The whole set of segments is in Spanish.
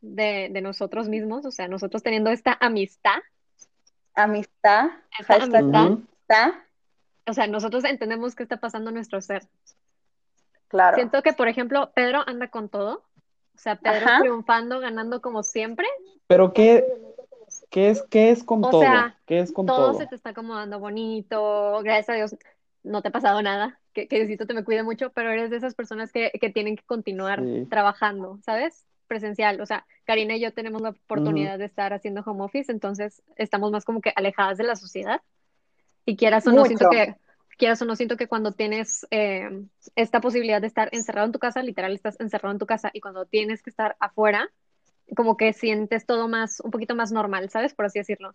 de, de nosotros mismos, o sea, nosotros teniendo esta amistad. Amistad. Esta amistad. amistad. O sea, nosotros entendemos qué está pasando en nuestro ser. Claro. Siento que, por ejemplo, Pedro anda con todo. O sea, Pedro Ajá. triunfando, ganando como siempre. Pero ¿qué, qué es, qué es con O todo? sea, ¿Qué es con todo todo? se te está acomodando bonito, gracias a Dios no te ha pasado nada, que, que Diosito te me cuide mucho, pero eres de esas personas que, que tienen que continuar Sí. trabajando, ¿sabes? Presencial, o sea, Karina y yo tenemos la oportunidad de estar haciendo home office, entonces estamos más como que alejadas de la sociedad y quieras o no, siento que, quieras o no, siento que cuando tienes eh, esta posibilidad de estar encerrado en tu casa, literal estás encerrado en tu casa y cuando tienes que estar afuera, como que sientes todo más, un poquito más normal, ¿sabes? Por así decirlo.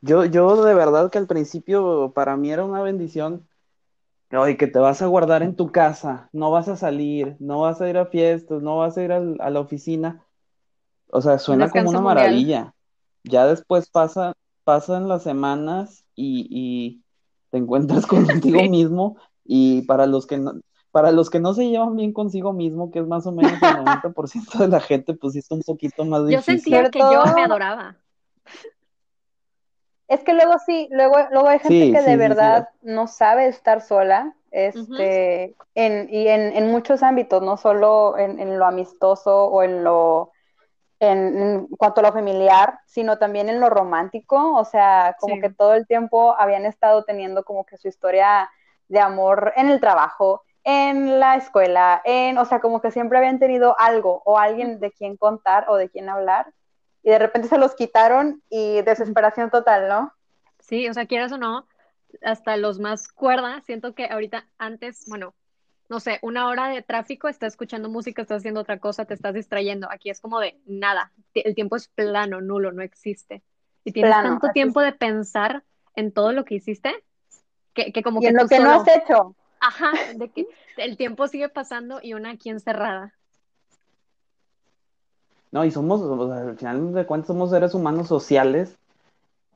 Yo, yo de verdad que al principio para mí era una bendición. Oye, que te vas a guardar en tu casa, no vas a salir, no vas a ir a fiestas, no vas a ir al- a la oficina. O sea, suena como una mundial. maravilla. Ya después pasa, pasan las semanas y, y te encuentras contigo Sí. mismo y para los que no, para los que no se llevan bien consigo mismo, que es más o menos el 90% de la gente, pues sí está un poquito más Yo difícil. sentía Sobre que yo me adoraba. Es que luego sí, luego, luego hay gente Sí, que sí, de sí, verdad no sabe estar sola, este, en, y en, en muchos ámbitos, no solo en, en lo amistoso o en lo, en, en cuanto a lo familiar, sino también en lo romántico, o sea, como Sí. que todo el tiempo habían estado teniendo como que su historia de amor en el trabajo, en la escuela, en, o sea, como que siempre habían tenido algo o alguien de quien contar o de quien hablar, y de repente se los quitaron y desesperación total, ¿no? Sí, o sea, quieras o no, hasta los más cuerdas, siento que ahorita antes, bueno, no sé, una hora de tráfico, estás escuchando música, estás haciendo otra cosa, te estás distrayendo. Aquí es como de nada, el tiempo es plano, nulo, no existe. Y tienes Plano, tanto tiempo de pensar en todo lo que hiciste, que, que como Y que en lo que no has hecho. ajá, de que el tiempo sigue pasando y una aquí encerrada. No, y somos, o sea, al final de cuentas, somos seres humanos sociales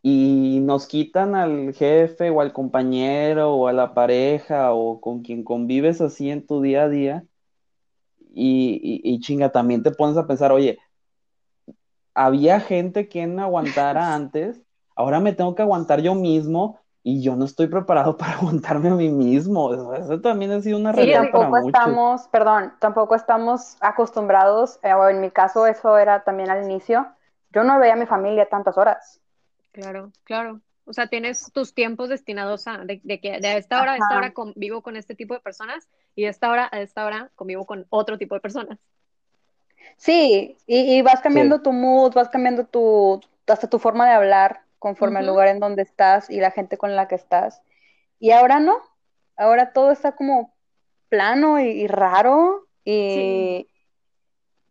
y nos quitan al jefe o al compañero o a la pareja o con quien convives así en tu día a día. Y, y, y chinga, también te pones a pensar, oye, había gente quien aguantara antes, ahora me tengo que aguantar yo mismo y yo no estoy preparado para aguantarme a mí mismo. Eso también ha sido una Sí, Y realidad para tampoco muchos. estamos, perdón, tampoco estamos acostumbrados, eh, o en mi caso eso era también al inicio, yo no veía a mi familia tantas horas. Claro, claro. O sea, tienes tus tiempos destinados a, de, de que de esta hora a esta hora convivo con este tipo de personas y de esta hora a esta hora convivo con otro tipo de personas. Sí, y, y vas cambiando Sí. tu mood, vas cambiando tu, hasta tu forma de hablar conforme al Ujú. lugar en donde estás y la gente con la que estás. Y ahora no, ahora todo está como plano y, y raro y,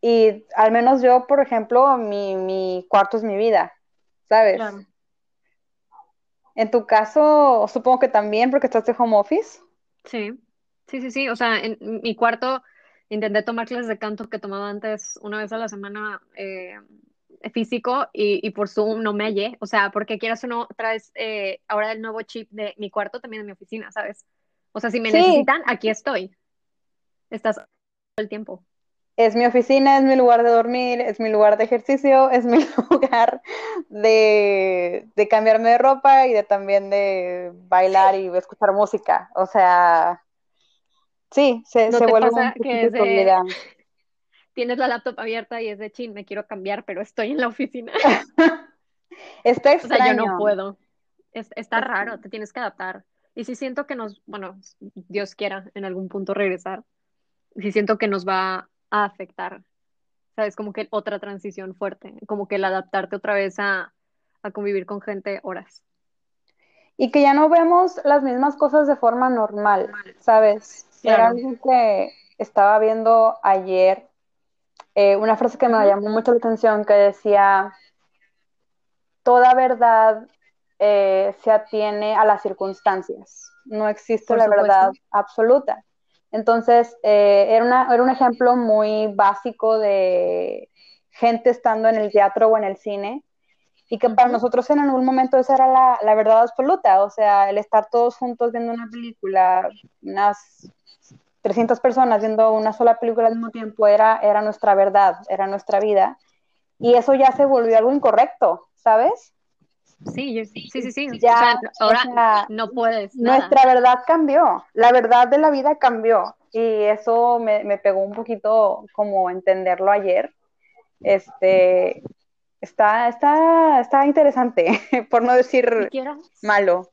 y al menos yo, por ejemplo, mi, mi cuarto es mi vida, ¿sabes? Claro. En tu caso, supongo que también porque estás de home office. Sí, sí, sí, sí. O sea, en mi cuarto intenté tomar clases de canto que tomaba antes una vez a la semana eh, físico y, y por Zoom no me hallé. O sea, porque quieras o no, traes eh, ahora el nuevo chip de mi cuarto también en mi oficina, ¿sabes? O sea, si me Sí. necesitan, aquí estoy. Estás todo el tiempo. Es mi oficina, es mi lugar de dormir, es mi lugar de ejercicio, es mi lugar de, de cambiarme de ropa y de también de bailar y escuchar música. O sea, sí, se, ¿No se vuelve un que de-. Tienes la laptop abierta y es de chin, me quiero cambiar, pero estoy en la oficina. Está O sea, yo no extraño. puedo. Es- está Es- raro, te tienes que adaptar. Y sí siento que nos, bueno, Dios quiera en algún punto regresar, sí siento que nos va a afectar. ¿Sabes? Como que otra transición fuerte, como que el adaptarte otra vez a, a convivir con gente horas. Y que ya no vemos las mismas cosas de forma normal, ¿sabes? Era Claro. algo que estaba viendo ayer, eh, una frase que me llamó mucho la atención que decía, toda verdad eh, se atiene a las circunstancias, no existe Por la supuesto. verdad absoluta. Entonces, eh, era, una- era un ejemplo muy básico de gente estando en el teatro o en el cine y que para nosotros en algún momento esa era la, la verdad absoluta, o sea, el estar todos juntos viendo una película, unas 300 personas viendo una sola película al mismo tiempo era, era nuestra verdad, era nuestra vida. Y eso ya se volvió algo incorrecto, ¿sabes? Sí, sí, sí, sí. Ya, ahora no puedes. Nuestra verdad cambió, la verdad de la vida cambió. Y eso me, me pegó un poquito como entenderlo ayer. Este, está, está, está interesante, por no decir malo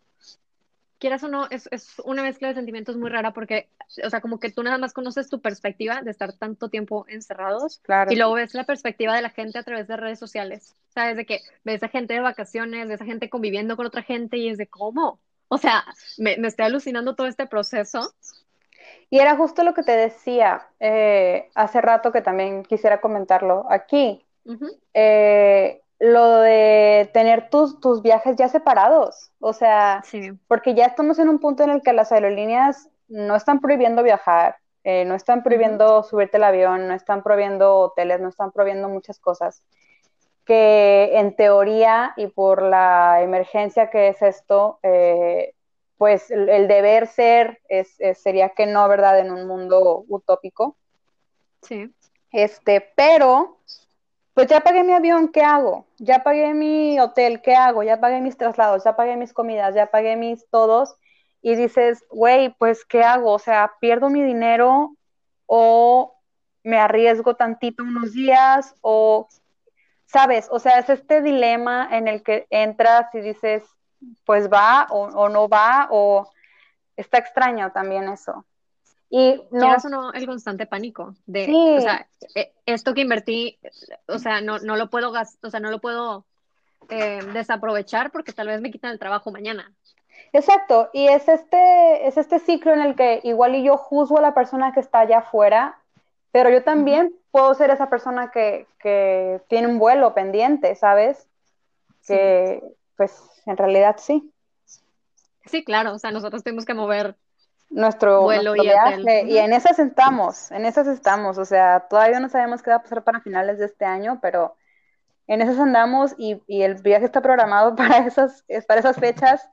quieras o no, es, es, una mezcla de sentimientos muy rara porque, o sea, como que tú nada más conoces tu perspectiva de estar tanto tiempo encerrados claro. y luego ves la perspectiva de la gente a través de redes sociales, ¿sabes? De que ves a gente de vacaciones, ves a gente conviviendo con otra gente y es de cómo, o sea, me, me estoy alucinando todo este proceso. Y era justo lo que te decía eh, hace rato que también quisiera comentarlo aquí. eh, lo de tener tus, tus viajes ya separados, o sea, porque ya estamos en un punto en el que las aerolíneas no están prohibiendo viajar, eh, no están prohibiendo subirte el avión, no están prohibiendo hoteles, no están prohibiendo muchas cosas, que en teoría y por la emergencia que es esto, eh, pues el, deber ser es, sería que no, ¿verdad? En un mundo utópico. Sí. Este, pero pues ya pagué mi avión, ¿qué hago? Ya pagué mi hotel, ¿qué hago? Ya pagué mis traslados, ya pagué mis comidas, ya pagué mis todos. Y dices, güey, pues ¿qué hago? O sea, pierdo mi dinero o me arriesgo tantito unos días o, ¿sabes? O sea, es este dilema en el que entras y dices, pues va o no va o está extraño también eso. Y no, o no, el constante pánico de, o sea, e, esto que invertí, o sea, no, no lo puedo o sea, no lo puedo eh, desaprovechar porque tal vez me quitan el trabajo mañana. Exacto, y es este, es este ciclo en el que igual y yo juzgo a la persona que está allá afuera, pero yo también puedo ser esa persona que, que tiene un vuelo pendiente, ¿sabes? Que, pues, en realidad sí. Sí, claro, o sea, nosotros tenemos que mover nuestro, Vuelo y viaje. Y en esas estamos, en esas estamos. O sea, todavía no sabemos qué va a pasar para finales de este año, pero en esas andamos y, el viaje está programado para esas, para esas fechas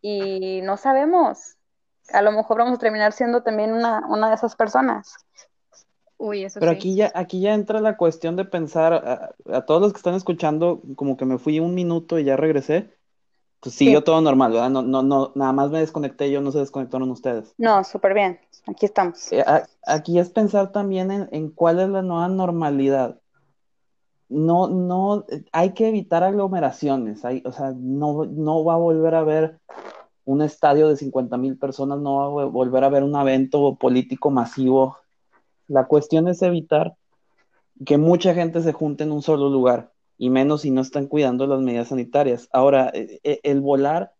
y no sabemos. A lo mejor vamos a terminar siendo también una, una de esas personas. Uy, eso Pero aquí ya, aquí ya entra la cuestión de pensar, a, a, todos los que están escuchando, como que me fui un minuto y ya regresé pues siguió todo normal, ¿verdad? No, no, no, nada más me desconecté yo, no se desconectaron ustedes. No, súper bien, aquí estamos. Eh, aquí es pensar también en, cuál es la nueva normalidad. No, no, hay que evitar aglomeraciones, hay, o sea, no, no va a volver a haber un estadio de 50 mil personas, no va a volver a haber un evento político masivo. La cuestión es evitar que mucha gente se junte en un solo lugar y menos si no están cuidando las medidas sanitarias. Ahora, e, e, el volar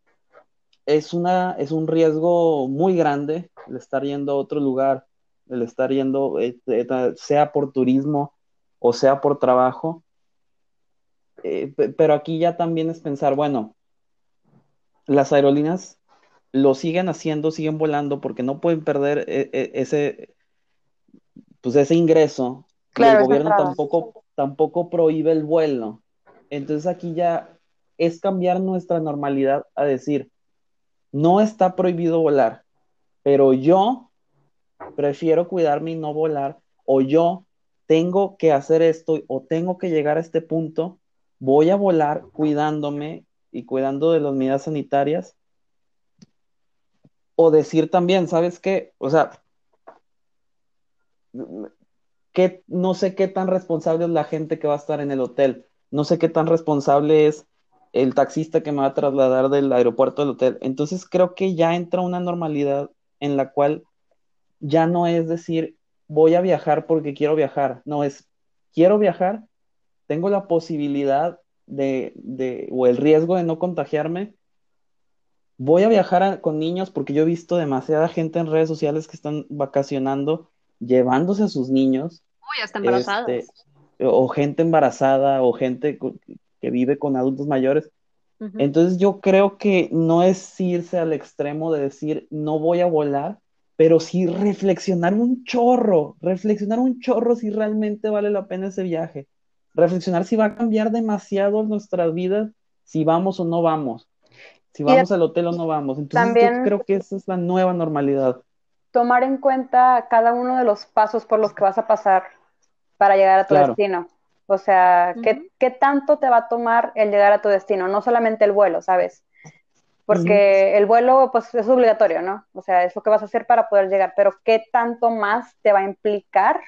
es, una, es un riesgo muy grande, el estar yendo a otro lugar, el estar yendo, eh, sea por turismo o sea por trabajo. Eh, pero aquí ya también es pensar, bueno, las aerolíneas lo siguen haciendo, siguen volando porque no pueden perder ese, pues ese ingreso. el gobierno tampoco tampoco prohíbe el vuelo. Entonces aquí ya es cambiar nuestra normalidad a decir, no está prohibido volar, pero yo prefiero cuidarme y no volar, o yo tengo que hacer esto o tengo que llegar a este punto, voy a volar cuidándome y cuidando de las medidas sanitarias. O decir también, ¿sabes qué? O sea, no sé qué tan responsable es la gente que va a estar en el hotel, no sé qué tan responsable es el taxista que me va a trasladar del aeropuerto al hotel. Entonces creo que ya entra una normalidad en la cual ya no es decir, voy a viajar porque quiero viajar, no es, quiero viajar, tengo la posibilidad de, de o el riesgo de no contagiarme, voy a viajar con niños porque yo he visto demasiada gente en redes sociales que están vacacionando llevándose a sus niños. Uy, hasta embarazadas. Este, o gente embarazada o gente que vive con adultos mayores. Entonces yo creo que no es irse al extremo de decir no voy a volar, pero sí reflexionar un chorro, reflexionar un chorro si realmente vale la pena ese viaje, reflexionar si va a cambiar demasiado nuestras vidas, si vamos o no vamos, si vamos al hotel o no vamos. Entonces yo creo que esa es la nueva normalidad. Tomar en cuenta cada uno de los pasos por los que vas a pasar para llegar a tu Claro. destino. O sea, ¿qué, Ujú. qué tanto te va a tomar el llegar a tu destino? No solamente el vuelo, ¿sabes? Porque el vuelo, pues, es obligatorio, ¿no? O sea, es lo que vas a hacer para poder llegar, pero ¿qué tanto más te va a implicar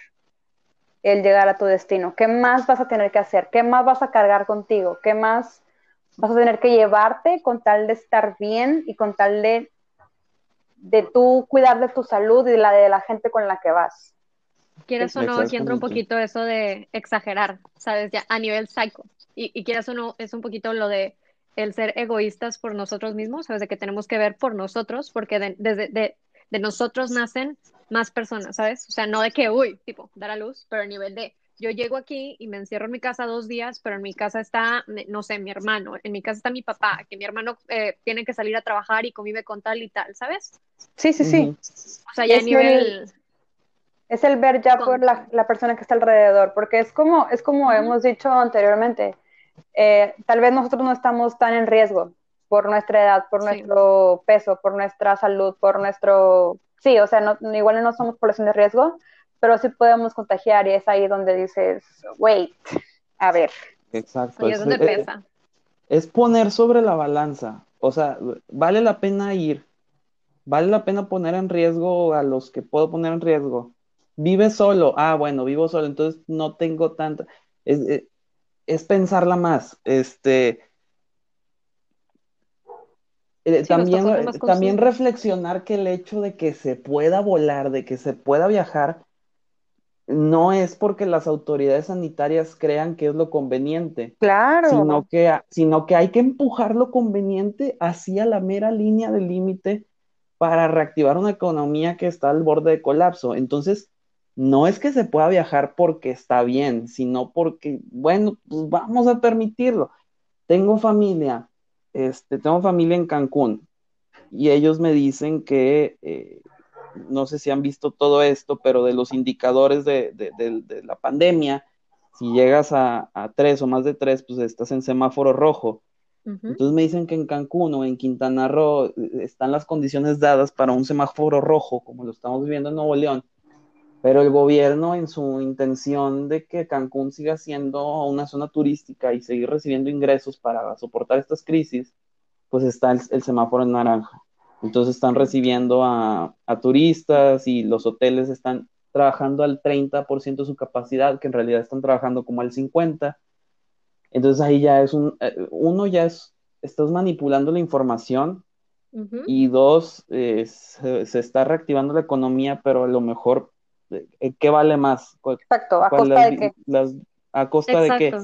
el llegar a tu destino? ¿Qué más vas a tener que hacer? ¿Qué más vas a cargar contigo? ¿Qué más vas a tener que llevarte con tal de estar bien y con tal de, de tú cuidar de tu salud y de la de la gente con la que vas? Quieras o no, aquí entra un poquito eso de exagerar, ¿sabes? Ya a nivel psycho. Y, y quieras o no, es un poquito lo de el ser egoístas por nosotros mismos, ¿sabes? De que tenemos que ver por nosotros, porque de, desde de, de nosotros nacen más personas, ¿sabes? O sea, no de que, uy, tipo, dar a luz, pero a nivel de, yo llego aquí y me encierro en mi casa dos días, pero en mi casa está, no sé, mi hermano, en mi casa está mi papá, que mi hermano eh, tiene que salir a trabajar y convive con tal y tal, ¿sabes? Sí, sí, sí. O sea, ya a Es nivel... Es el ver ya Con- por la, la persona que está alrededor, porque es como, es como hemos dicho anteriormente, eh, tal vez nosotros no estamos tan en riesgo por nuestra edad, por Sí. nuestro peso, por nuestra salud, por nuestro... Sí, o sea, no, igual no somos población de riesgo, pero sí podemos contagiar y es ahí donde dices, wait, a ver, Exacto. Y es donde eh, pesa. es poner sobre la balanza. O sea, vale la pena ir, vale la pena poner en riesgo a los que puedo poner en riesgo. Vive solo, ah, bueno, vivo solo, entonces no tengo tanta. Es, es- es pensarla más. Este. eh, también, más también reflexionar que el hecho de que se pueda volar, de que se pueda viajar, no es porque las autoridades sanitarias crean que es lo conveniente claro, sino que, sino que hay que empujar lo conveniente hacia la mera línea del límite para reactivar una economía que está al borde de colapso. Entonces, no es que se pueda viajar porque está bien, sino porque, bueno, pues vamos a permitirlo. Tengo familia, este, tengo familia en Cancún y ellos me dicen que, eh, no sé si han visto todo esto, pero de los indicadores de, la pandemia, si llegas a, a, tres o más de tres, pues estás en semáforo rojo. Uh -huh. Entonces me dicen que en Cancún o en Quintana Roo eh, están las condiciones dadas para un semáforo rojo, como lo estamos viviendo en Nuevo León. Pero el gobierno, en su intención de que Cancún siga siendo una zona turística y seguir recibiendo ingresos para soportar estas crisis, pues está el, el semáforo en naranja. Entonces están recibiendo a, a, turistas y los hoteles están trabajando al 30% de su capacidad, que en realidad están trabajando como al 50%. Entonces ahí ya es un, eh, uno ya es, estás manipulando la información uh -huh. y dos, eh, se, se, está reactivando la economía, pero a lo mejor, eh, ¿qué vale más? Exacto, ¿a costa las, de qué? Las, a costa Exacto. de qué?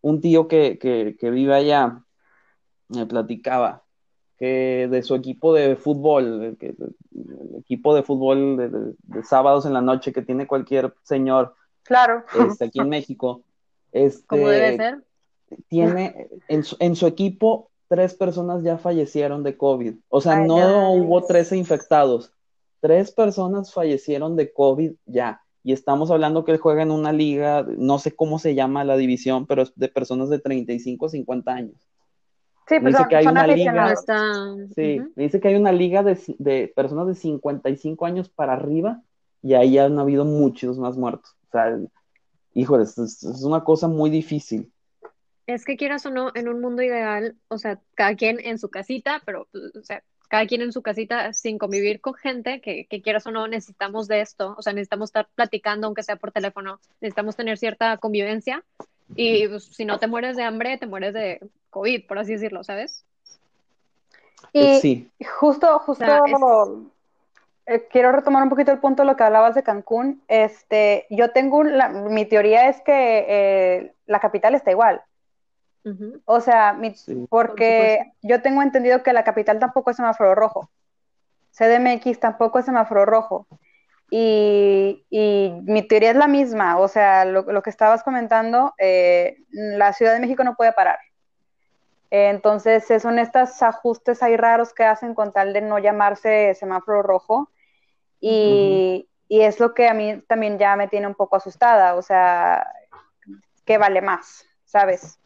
Un tío que, que, que vive allá me platicaba que de su equipo de fútbol, que, el equipo de fútbol de, de, de, sábados en la noche que tiene cualquier señor claro. este, aquí en México, este, como debe ser, tiene en su, en su, equipo tres personas ya fallecieron de COVID, o sea, Ay, no nice. hubo 13 infectados, tres personas fallecieron de COVID ya. Y estamos hablando que él juega en una liga, no sé cómo se llama la división, pero es de personas de 35 a 50 años. Sí, me dice que hay una liga. Está... Sí, uh -huh. dice que hay una liga de, de, personas de 55 años para arriba y ahí han habido muchos más muertos. O sea, híjole, es, es, una cosa muy difícil. Es que quieras o no, en un mundo ideal, o sea, cada quien en su casita, pero, o sea, cada quien en su casita sin convivir con gente que, que quieras o no necesitamos de esto, o sea, necesitamos estar platicando, aunque sea por teléfono, necesitamos tener cierta convivencia y pues, si no te mueres de hambre, te mueres de COVID, por así decirlo, ¿sabes? Y sí. justo, justo o sea, es... eh, quiero retomar un poquito el punto de lo que hablabas de Cancún. Este, yo tengo la, mi teoría es que eh, la capital está igual. Uh -huh. O sea, mi, sí. porque Por yo tengo entendido que la capital tampoco es semáforo rojo. CDMX tampoco es semáforo rojo. Y, y, mi teoría es la misma, o sea, lo, lo que estabas comentando, eh, la Ciudad de México no puede parar. Eh, entonces, son estos ajustes ahí raros que hacen con tal de no llamarse semáforo rojo. Y, uh -huh. y, es lo que a mí también ya me tiene un poco asustada, o sea, ¿qué vale más? ¿Sabes?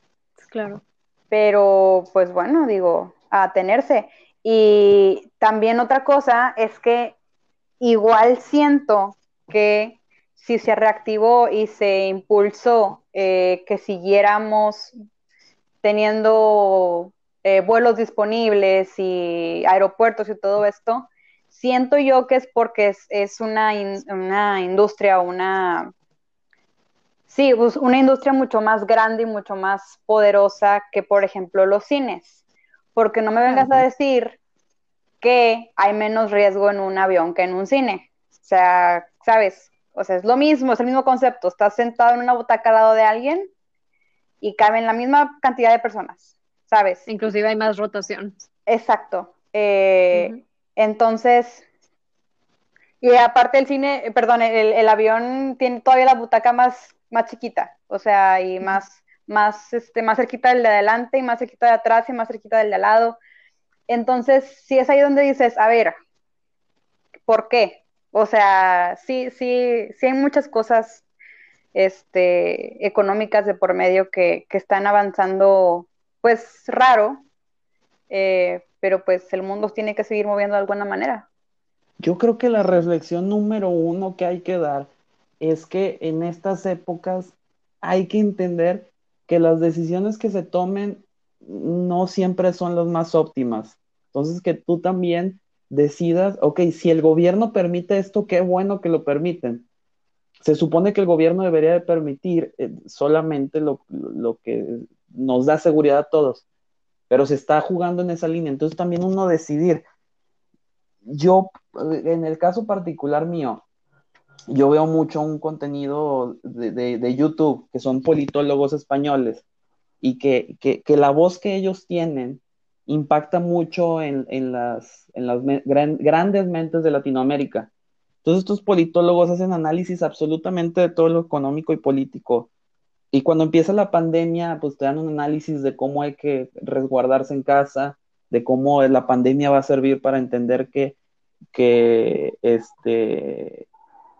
Claro. Pero, pues bueno, digo, a tenerse. Y también otra cosa es que igual siento que si se reactivó y se impulsó eh, que siguiéramos teniendo eh, vuelos disponibles y aeropuertos y todo esto, siento yo que es porque es, una, una industria, una, sí, pues, una industria mucho más grande y mucho más poderosa que, por ejemplo, los cines. Porque no me vengas a decir que hay menos riesgo en un avión que en un cine. O sea, ¿sabes? O sea, es lo mismo, es el mismo concepto. Estás sentado en una butaca al lado de alguien y caben la misma cantidad de personas, ¿sabes? Inclusive hay más rotación. Exacto. Eh, entonces, y aparte el cine, perdón, el, avión tiene todavía la butaca más, más chiquita, o sea, y más, más, este, más cerquita del de adelante y más cerquita de atrás y más cerquita del de al lado. Entonces, sí es ahí donde dices, a ver, ¿por qué? O sea, sí, sí, sí hay muchas cosas este, económicas de por medio que, que están avanzando, pues raro, eh, pero pues el mundo tiene que seguir moviendo de alguna manera. Yo creo que la reflexión número uno que hay que dar es que en estas épocas hay que entender que las decisiones que se tomen no siempre son las más óptimas. Entonces, que tú también decidas, ok, si el gobierno permite esto, qué bueno que lo permiten. Se supone que el gobierno debería de permitir eh, solamente lo, lo, que nos da seguridad a todos, pero se está jugando en esa línea. Entonces, también uno decidir. Yo, en el caso particular mío, yo veo mucho un contenido de, de, de YouTube, que son politólogos españoles, y que, que, que la voz que ellos tienen impacta mucho en, en las, en las grandes mentes de Latinoamérica. Entonces estos politólogos hacen análisis absolutamente de todo lo económico y político. Y cuando empieza la pandemia, pues te dan un análisis de cómo hay que resguardarse en casa, de cómo la pandemia va a servir para entender que, que este,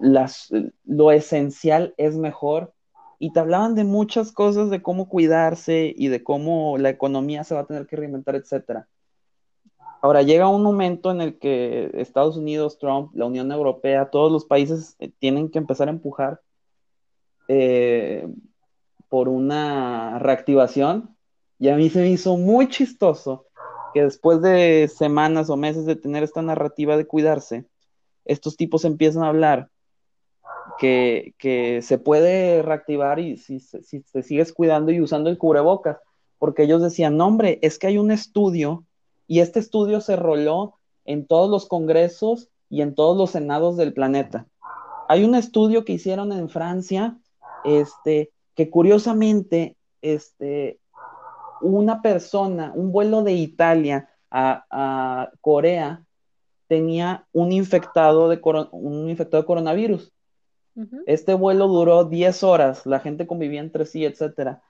las, lo esencial es mejor y te hablaban de muchas cosas, de cómo cuidarse y de cómo la economía se va a tener que reinventar, etc. Ahora llega un momento en el que Estados Unidos, Trump, la Unión Europea, todos los países eh, tienen que empezar a empujar eh, por una reactivación y a mí se me hizo muy chistoso que después de semanas o meses de tener esta narrativa de cuidarse, estos tipos empiezan a hablar que, se puede reactivar y si, si te sigues cuidando y usando el cubrebocas, porque ellos decían, no, hombre, es que hay un estudio y este estudio se roló en todos los congresos y en todos los senados del planeta. Hay un estudio que hicieron en Francia, este, que curiosamente, este, una persona, un vuelo de Italia a, a Corea tenía un infectado de, un infectado de coronavirus. Este vuelo duró 10 horas, la gente convivía entre sí, etcétera.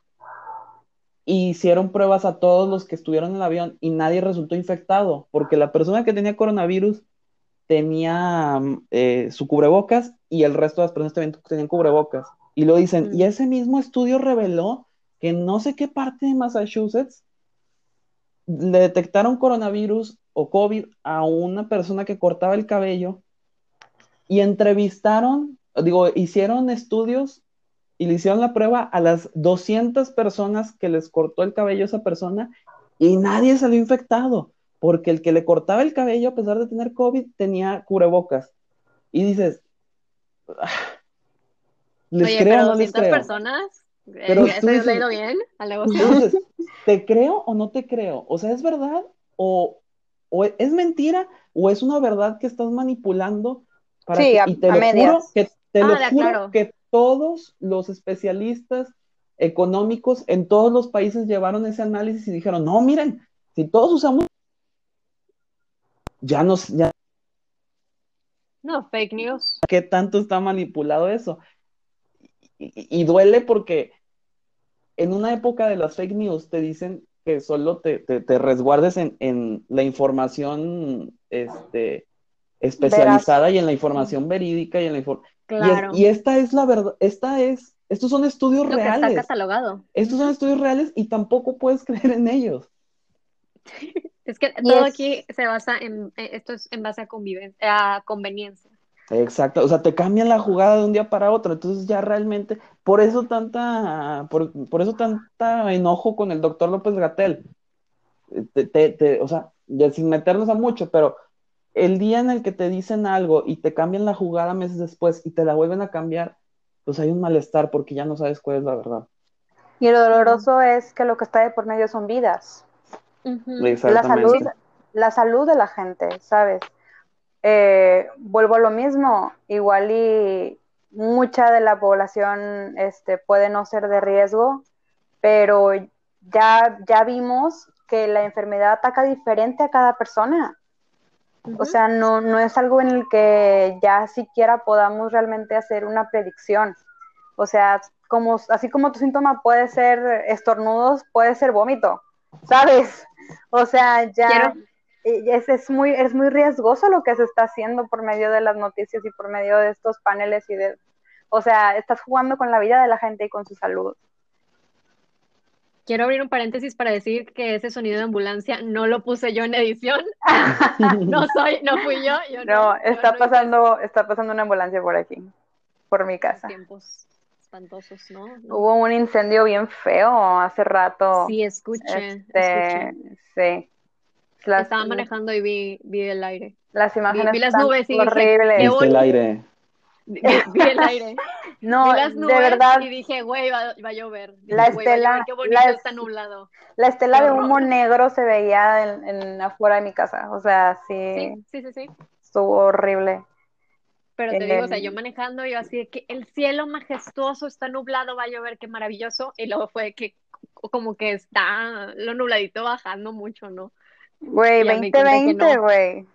hicieron pruebas a todos los que estuvieron en el avión y nadie resultó infectado, porque la persona que tenía coronavirus tenía mm, eh, su cubrebocas y el resto de las personas también tenían cubrebocas. Y lo dicen, y ese mismo estudio reveló que no sé qué parte de Massachusetts le detectaron coronavirus o COVID a una persona que cortaba el cabello y entrevistaron digo, hicieron estudios y le hicieron la prueba a las 200 personas que les cortó el cabello a esa persona y nadie salió infectado, porque el que le cortaba el cabello, a pesar de tener COVID, tenía cubrebocas. Y dices, ah, ¿les creo o no les creo? personas? Eh, pero ¿Estoy leído bien? Entonces, ¿te creo o no te creo? O sea, ¿es verdad o, o es mentira o es una verdad que estás manipulando? Para sí, a, y te que te lo ah, juro que todos los especialistas económicos en todos los países llevaron ese análisis y dijeron, no, miren, si todos usamos, ya nos, ya... No, fake news. ¿Qué tanto está manipulado eso? Y, duele porque en una época de las fake news te dicen que solo te, te, resguardes en, en, la información este, especializada y en la información verídica y en la información y, esta es la verdad, esta es, estos son estudios reales. está catalogado. Estos son estudios reales y tampoco puedes creer en ellos. Es que todo aquí se basa en, eh, esto es en base a, convivencia, a conveniencia. Exacto, o sea, te cambian la jugada de un día para otro, entonces ya realmente, por eso tanta, por, por eso tanta enojo con el doctor López Gatel, te, te, te, o sea, ya sin meternos a mucho, pero el día en el que te dicen algo y te cambian la jugada meses después y te la vuelven a cambiar, pues hay un malestar porque ya no sabes cuál es la verdad. Y lo doloroso es que lo que está de por medio son vidas. La salud, la salud de la gente, ¿sabes? Eh, vuelvo a lo mismo, igual y mucha de la población este, puede no ser de riesgo, pero ya, ya vimos que la enfermedad ataca diferente a cada persona. O sea, no, no es algo en el que ya siquiera podamos realmente hacer una predicción. O sea, como, así como tu síntoma puede ser estornudos, puede ser vómito, ¿sabes? O sea, ya es, es, muy, es muy riesgoso lo que se está haciendo por medio de las noticias y por medio de estos paneles y de, o sea, estás jugando con la vida de la gente y con su salud. Quiero abrir un paréntesis para decir que ese sonido de ambulancia no lo puse yo en edición. no soy, no fui yo. no, está pasando, está pasando una ambulancia por aquí, por mi casa. Tiempos espantosos, ¿no? Hubo un incendio bien feo hace rato. Sí, escuché. Este, Sí. Estaba manejando y vi, vi el aire. Las imágenes vi, las nubes y horribles. Dije, el aire. Vi, el aire. No, las nubes de verdad. Y dije, güey, va, va, a llover. la estela. qué bonito está nublado. La estela de humo negro se veía en, en, afuera de mi casa. O sea, sí. Sí, sí, sí. Estuvo horrible. Pero te digo, o sea, yo manejando, yo así de que el cielo majestuoso está nublado, va a llover, qué maravilloso. Y luego fue que como que está lo nubladito bajando mucho, ¿no? Güey, 2020, güey.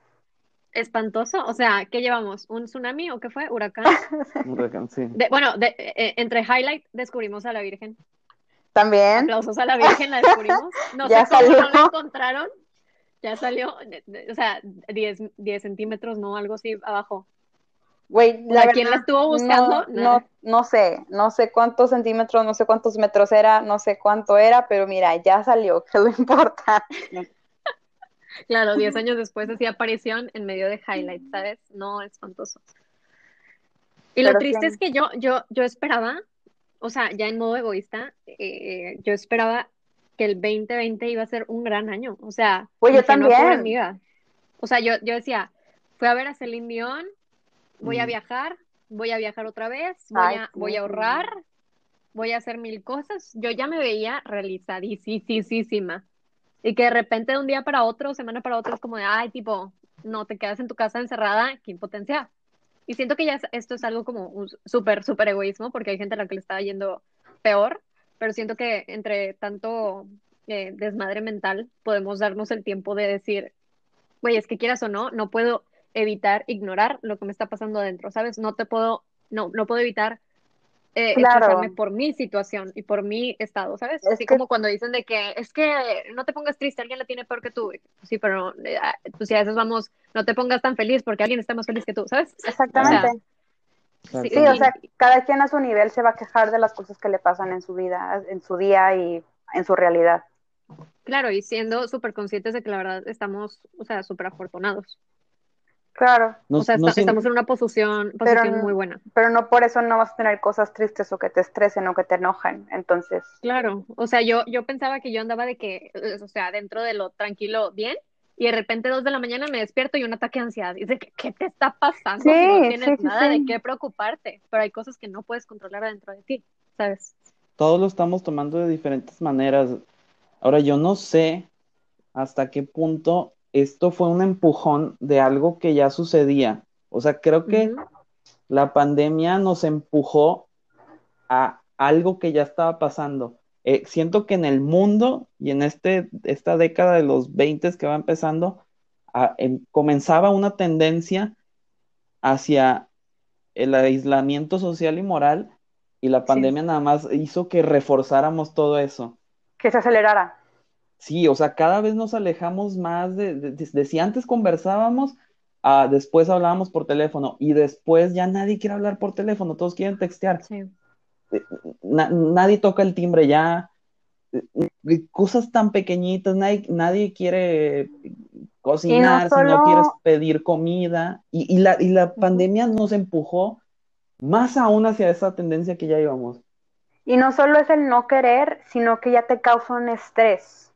Espantoso. O sea, ¿qué llevamos? ¿Un tsunami o qué fue? ¿Huracán? Huracán, sí. bueno, de, eh, entre Highlight descubrimos a la Virgen. También. Aplausos a la Virgen, la descubrimos. No ya sé cómo salió. no la encontraron. Ya salió, o sea, 10, 10 centímetros, ¿no? Algo así abajo. Güey, la ¿quién la estuvo buscando? No, no, no, sé, no sé cuántos centímetros, no sé cuántos metros era, no sé cuánto era, pero mira, ya salió, que lo importa. Claro, 10 años después hacía aparición en medio de highlights, ¿sabes? No, espantoso. Y lo triste es que yo, yo, yo esperaba, o sea, ya en modo egoísta, eh, yo esperaba que el 2020 iba a ser un gran año. O sea, pues yo también. amiga. O sea, yo, yo decía, fui a ver a Celine Dion, voy a mm. viajar, voy a viajar otra vez, voy, a, voy a ahorrar, voy a hacer mil cosas. Yo ya me veía realizadísima. Y que de repente de un día para otro, semana para otro, es como de, ay, tipo, no, te quedas en tu casa encerrada, qué impotencia. Y siento que ya esto es algo como un súper, súper egoísmo, porque hay gente a la que le está yendo peor, pero siento que entre tanto eh, desmadre mental podemos darnos el tiempo de decir, güey, es que quieras o no, no puedo evitar ignorar lo que me está pasando adentro, ¿sabes? No te puedo, no, no puedo evitar eh, claro. por mi situación y por mi estado, ¿sabes? Así como cuando dicen de que es que no te pongas triste, alguien la tiene peor que tú. Sí, pero eh, pues si a veces vamos, no te pongas tan feliz porque alguien está más feliz que tú, ¿sabes? Exactamente. sí, o sea, cada quien a su nivel se va a quejar de las cosas que le pasan en su vida, en su día y en su realidad. Claro, y siendo súper conscientes de que la verdad estamos, o sea, súper afortunados. Claro. o sea, estamos en una posición, posición muy buena. Pero no por eso no vas a tener cosas tristes o que te estresen o que te enojen, entonces. Claro, o sea, yo, yo pensaba que yo andaba de que, eh, o sea, dentro de lo tranquilo bien, y de repente dos de la mañana me despierto y un ataque de ansiedad. Y dice, ¿qué te está pasando? Sí, no tienes sí, nada de qué preocuparte, pero hay cosas que no puedes controlar dentro de ti, ¿sabes? Todos lo estamos tomando de diferentes maneras. Ahora, yo no sé hasta qué punto esto fue un empujón de algo que ya sucedía. O sea, creo que la pandemia nos empujó a algo que ya estaba pasando. Eh, siento que en el mundo y en este, esta década de los 20 que va empezando, em, comenzaba una tendencia hacia el aislamiento social y moral y la pandemia nada más hizo que reforzáramos todo eso. Que se acelerara. Sí, o sea, cada vez nos alejamos más de, de, si antes conversábamos, ah, después hablábamos por teléfono y después ya nadie quiere hablar por teléfono, todos quieren textear. Sí. Eh, nadie toca el timbre ya, eh, cosas tan pequeñitas, nadie, nadie quiere cocinar, si no quieres pedir comida. Y, y la, y la pandemia nos empujó más aún hacia esa tendencia que ya íbamos. Y no solo es el no querer, sino que ya te causa un estrés.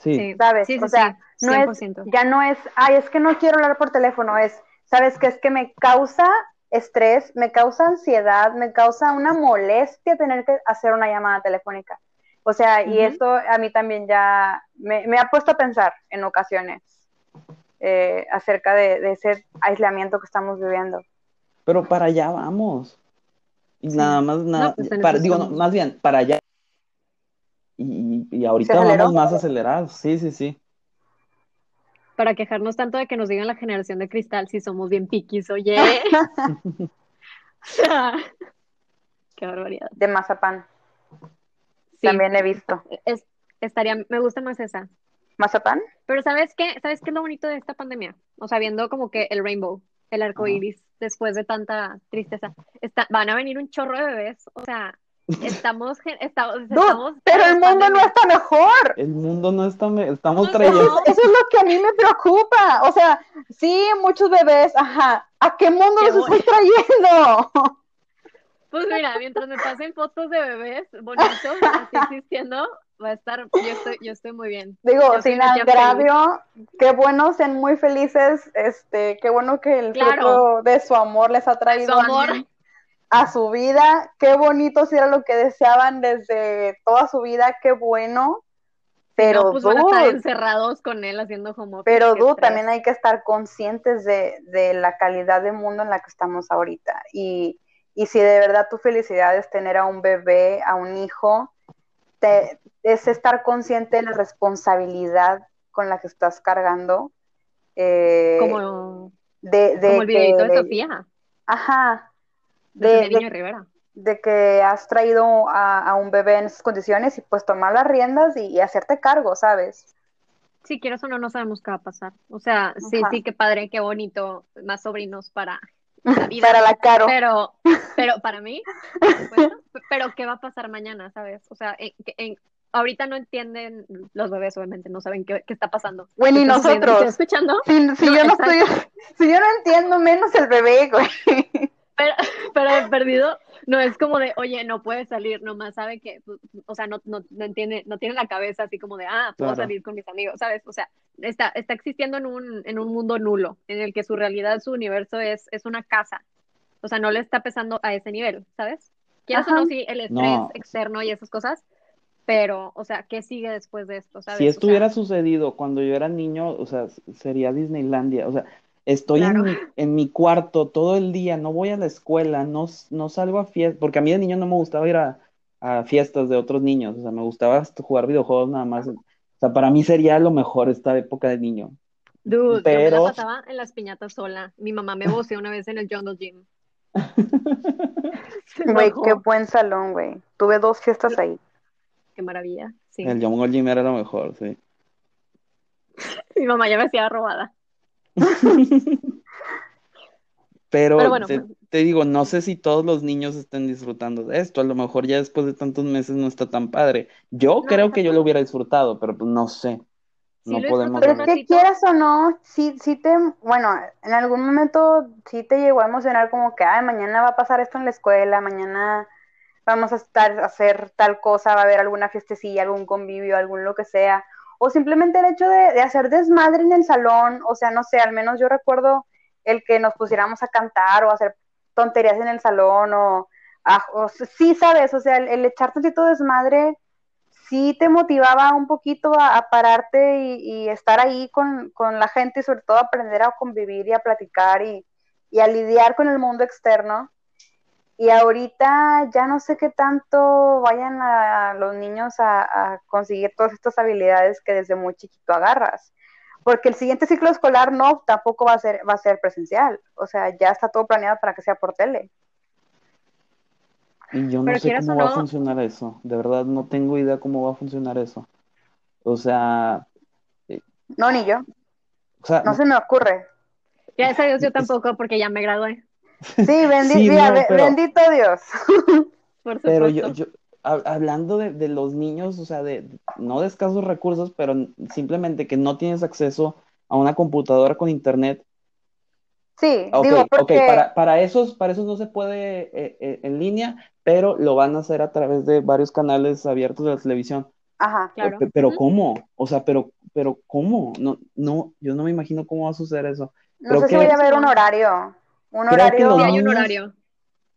Sí. ¿Sabes? Sí, sí, o sea, sí, no es, 100%. ya no es, ay, es que no quiero hablar por teléfono, es, ¿sabes qué? Es que me causa estrés, me causa ansiedad, me causa una molestia tener que hacer una llamada telefónica. O sea, y Ujú. esto a mí también ya me, me ha puesto a pensar en ocasiones eh, acerca de, de ese aislamiento que estamos viviendo. Pero para allá vamos. Y Sí. nada más, nada, pues para- eso digo, no, más bien, para allá. Y, y ahorita vamos más acelerados. Sí, sí, sí. Para quejarnos tanto de que nos digan la generación de cristal si somos bien piquis, oye. Qué barbaridad. De mazapán, Sí, también he visto. es, estaría, me gusta más esa. ¿Mazapán? Pero ¿sabes qué? ¿Sabes qué es lo bonito de esta pandemia? O sea, viendo como que el rainbow, el arco iris, después de tanta tristeza. Está, van a venir un chorro de bebés. O sea, estamos, pero el mundo no está mejor. El mundo no está, me- estamos Pues trayendo. no. Eso es lo que a mí me preocupa. O sea, sí, muchos bebés, ajá. ¿A qué mundo Qué los estoy trayendo? Pues mira, mientras me pasen fotos de bebés bonitos, así existiendo, va a estar, yo estoy, yo estoy muy bien. Digo, Yo sin agravio, qué bueno, sean muy felices, este, qué bueno que el Claro. fruto de su amor les ha traído Su amor. A su vida, qué bonito si era lo que deseaban desde toda su vida, qué bueno, pero no, pues van a estar encerrados con él haciendo como pero dude, también hay que estar conscientes de, de la calidad de mundo en la que estamos ahorita, y, y si de verdad tu felicidad es tener a un bebé, a un hijo, te- es estar consciente de la responsabilidad con la que estás cargando. eh, como, de, de como el videito de Sofía, Ajá. De, De, Rivera. de que has traído a, a un bebé en esas condiciones y pues tomar las riendas y, y hacerte cargo, ¿sabes? Si quieres o no, no sabemos qué va a pasar. O sea, sí, Ajá. sí, qué padre, qué bonito, más sobrinos para la vida. Para la caro. Pero, pero para mí, supuesto, pero ¿qué va a pasar mañana, sabes? O sea, en- en- ahorita no entienden los bebés, obviamente, no saben qué, qué está pasando. Güey, ¿Qué ni está sucediendo? nosotros. ¿Estoy escuchando? Si, si No, yo no estoy, si yo no entiendo, menos el bebé, güey. Pero, pero el perdido no es como de, oye, no puede salir, nomás sabe que, pues, o sea, no, no, no entiende, no tiene la cabeza así como de, ah, puedo Claro. salir con mis amigos, ¿sabes? O sea, está, está existiendo en un, en un mundo nulo, en el que su realidad, su universo es, es una casa. O sea, no le está pesando a ese nivel, ¿sabes? Quieras o no, sí, el estrés No. externo y esas cosas, pero, o sea, ¿qué sigue después de esto, sabes? Si O esto sea, hubiera sucedido cuando yo era niño, o sea, sería Disneylandia. O sea, estoy Claro. en mi, en mi cuarto todo el día, no voy a la escuela, no, no salgo a fiestas, porque a mí de niño no me gustaba ir a, a fiestas de otros niños, o sea, me gustaba jugar videojuegos nada más. O sea, para mí sería lo mejor esta época de niño. dude, yo me pero- la pasaba en las piñatas sola. Mi mamá me voceó una vez en el Jungle Gym. Güey, qué buen salón, güey. Tuve dos fiestas ahí. Qué maravilla. Sí. El Jungle Gym era lo mejor, sí. Mi mamá ya me hacía robada. Pero, Pero bueno, te, te digo, no sé si todos los niños estén disfrutando de esto. A lo mejor ya después de tantos meses no está tan padre. Yo No, creo que yo lo hubiera disfrutado, pero pues no sé. Sí, No podemos Pero es que quieras o no, sí, sí te, bueno, en algún momento sí te llegó a emocionar como que, ay, mañana va a pasar esto en la escuela, mañana vamos a estar a hacer tal cosa, va a haber alguna fiestecilla, algún convivio, algún lo que sea, o simplemente el hecho de, hacer desmadre en el salón, o sea, no sé, al menos yo recuerdo el que nos pusiéramos a cantar o hacer tonterías en el salón, o, ah, o sí, sabes, o sea, el, el echar tantito desmadre sí te motivaba un poquito a, a pararte y, y estar ahí con, con la gente y sobre todo aprender a convivir y a platicar y, y a lidiar con el mundo externo. Y ahorita ya no sé qué tanto vayan a los niños a, a conseguir todas estas habilidades que desde muy chiquito agarras. Porque el siguiente ciclo escolar no, tampoco va a ser, va a ser presencial. O sea, ya está todo planeado para que sea por tele. Y yo no Pero sé cómo va a funcionar eso. De verdad, no tengo idea cómo va a funcionar eso. O sea, No, ni yo. o sea, No se me ocurre. Gracias a Dios yo tampoco, porque ya me gradué. Sí, bendi- Sí, mira, no, be- pero- bendito Dios. Por pero yo, yo hab- hablando de, de los niños, o sea, de no de escasos recursos, pero simplemente que no tienes acceso a una computadora con internet. Sí, Ok, digo, ok, porque... para, para esos, para esos no se puede eh, eh, en línea, pero lo van a hacer a través de varios canales abiertos de la televisión. Ajá. Claro. Pe- Pero. ¿cómo? O sea, pero, pero ¿cómo? No, no, yo no me imagino cómo va a suceder eso. No Creo sé si voy a ver un horario. Un Creo que horario... un niños- horario.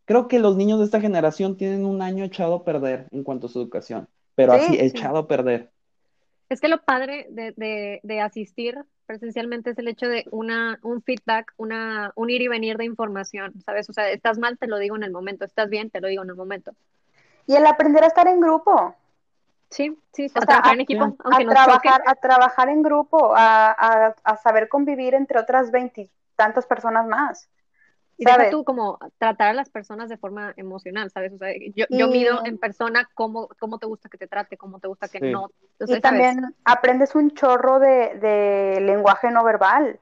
Creo que los niños de esta generación tienen un año echado a perder en cuanto a su educación, pero Sí, así, sí. echado a perder. Es que lo padre de, de, de asistir presencialmente es el hecho de una, un feedback, una, un ir y venir de información, ¿sabes? O sea, estás mal, te lo digo en el momento, estás bien, te lo digo en el momento. Y el aprender a estar en grupo. Sí, sí, O a sea, trabajar a- en equipo, aunque a nos trabajar, choque. a trabajar en grupo, a, a, a saber convivir entre otras veintitantas personas más. Y deja ¿sabes? tú como tratar a las personas de forma emocional, ¿sabes? O sea, yo, yo Y- mido en persona cómo, cómo te gusta que te trate, cómo te gusta que Sí. no. O Y sea, ¿sabes? también aprendes un chorro de, de lenguaje no verbal.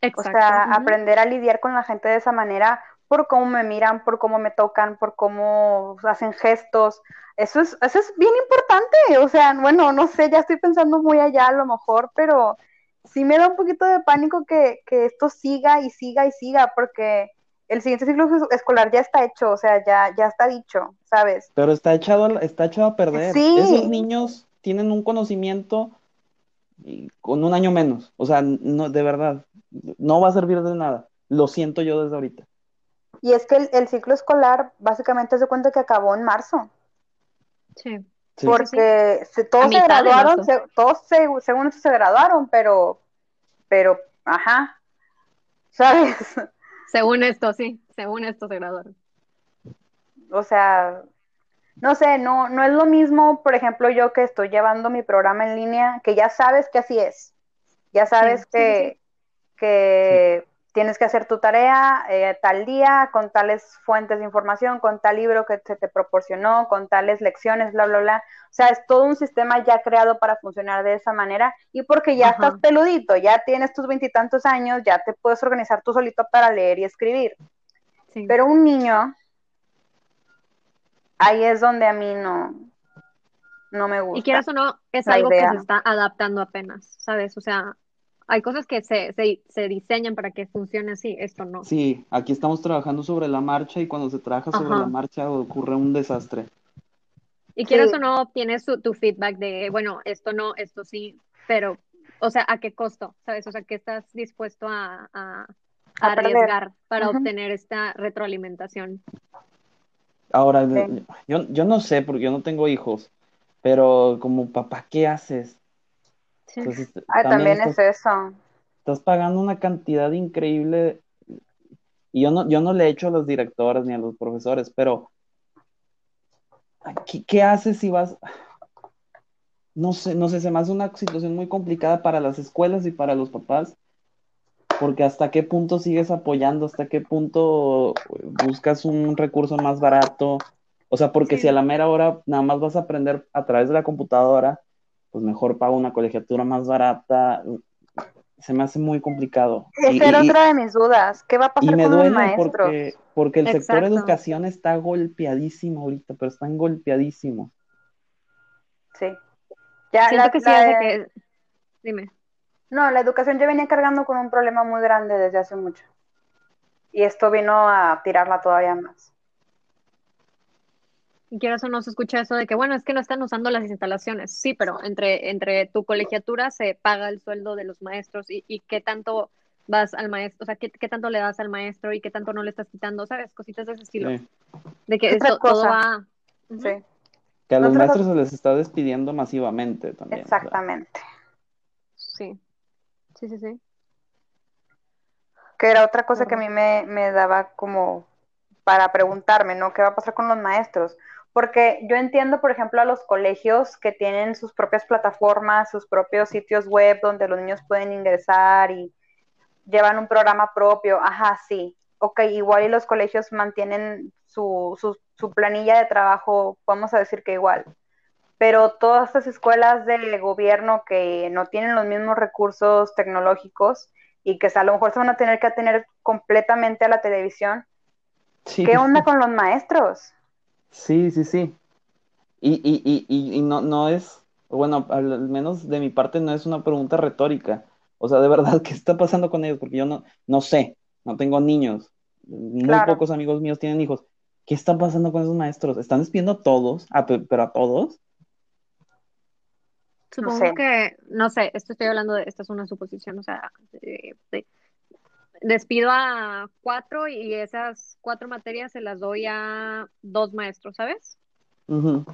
O Exacto. sea, ujú. aprender a lidiar con la gente de esa manera, por cómo me miran, por cómo me tocan, por cómo hacen gestos. Eso es, eso es bien importante. O sea, bueno, no sé, ya estoy pensando muy allá a lo mejor, pero sí me da un poquito de pánico que, que esto siga y siga y siga, porque el siguiente ciclo escolar ya está hecho, o sea, ya, ya está dicho, ¿sabes? Pero está echado, a- está echado a perder. Sí. Esos niños tienen un conocimiento con un año menos. O sea, no, de verdad, no va a servir de nada. Lo siento yo desde ahorita. Y es que el, el ciclo escolar básicamente se cuenta que acabó en marzo. Sí. Sí. porque se- todos se graduaron, se- todos se- según eso se graduaron, pero, pero, ajá, ¿sabes? Según esto, sí, según esto se graduaron. O sea, no sé, no, no es lo mismo, por ejemplo, yo que estoy llevando mi programa en línea, que ya sabes que así es, ya sabes Sí, sí, que, sí, que tienes que hacer tu tarea eh, tal día, con tales fuentes de información, con tal libro que se te proporcionó, con tales lecciones, bla, bla, bla. O sea, es todo un sistema ya creado para funcionar de esa manera y porque ya Ajá. estás peludito, ya tienes tus veintitantos años, ya te puedes organizar tú solito para leer y escribir. sí. Pero un niño, ahí es donde a mí no, no me gusta. Y quieras o no, es algo que se está adaptando apenas, ¿sabes? O sea, hay cosas que se, se, se diseñan para que funcione así, esto no. Sí, aquí estamos trabajando sobre la marcha y cuando se trabaja sobre Ajá. la marcha ocurre un desastre. Y quieras Sí. o no, tienes tu, tu feedback de, bueno, esto no, esto sí, pero, o sea, ¿a qué costo? ¿Sabes? O sea, ¿qué estás dispuesto a, a, a arriesgar para obtener esta retroalimentación? Ahora, Sí. yo, yo no sé porque yo no tengo hijos, pero como papá, ¿qué haces? Sí. Entonces, Ay, también estás, es eso. estás pagando una cantidad increíble y yo no, yo no le he hecho a los directores ni a los profesores, pero ¿qué, qué haces si vas? No sé, no sé, se me hace una situación muy complicada para las escuelas y para los papás, porque hasta qué punto sigues apoyando, hasta qué punto buscas un recurso más barato, o sea, porque Sí. si a la mera hora nada más vas a aprender a través de la computadora, pues mejor pago una colegiatura más barata, se me hace muy complicado. Y- Esa era y- otra de mis dudas. ¿Qué va a y pasar me con los duele maestros? porque, porque el sector Exacto. educación está golpeadísimo ahorita, pero están golpeadísimos. Sí. Ya Siento la- que sí la- hace que... Dime. No, la educación ya venía cargando con un problema muy grande desde hace mucho. Y esto vino a tirarla todavía más. Y quieras o no se escucha eso de que, bueno, es que no están usando las instalaciones. Sí, pero entre, entre tu colegiatura se paga el sueldo de los maestros y, y qué tanto vas al maestro, o sea, qué, qué tanto le das al maestro y qué tanto no le estás quitando, ¿sabes? Cositas de ese estilo. Sí. De que esto, todo cosa. va... Sí, Que a los maestros se les está despidiendo masivamente también. o sea. exactamente. Sí. Sí, sí, sí. Que era otra cosa que a mí me, me daba como para preguntarme, ¿no? ¿Qué va a pasar con los maestros? Porque yo entiendo, por ejemplo, a los colegios que tienen sus propias plataformas, sus propios sitios web donde los niños pueden ingresar y llevan un programa propio. Ajá, sí. Ok, igual y los colegios mantienen su, su, su planilla de trabajo, vamos a decir que igual. Pero todas estas escuelas de gobierno que no tienen los mismos recursos tecnológicos y que a lo mejor se van a tener que atener completamente a la televisión, Sí, ¿qué onda con los maestros? Sí, sí, sí. Y, y, y, y, y no, no es, bueno, al menos de mi parte no es una pregunta retórica. O sea, de verdad, ¿qué está pasando con ellos? Porque yo no, no sé, no tengo niños. Muy Claro. pocos amigos míos tienen hijos. ¿Qué está pasando con esos maestros? ¿Están despidiendo a todos? ¿A pe- ¿Pero a todos? Supongo sé. que, no sé, esto estoy hablando de, esta es una suposición, o sea, de- de- despido a cuatro y esas cuatro materias se las doy a dos maestros, ¿sabes? Ujú.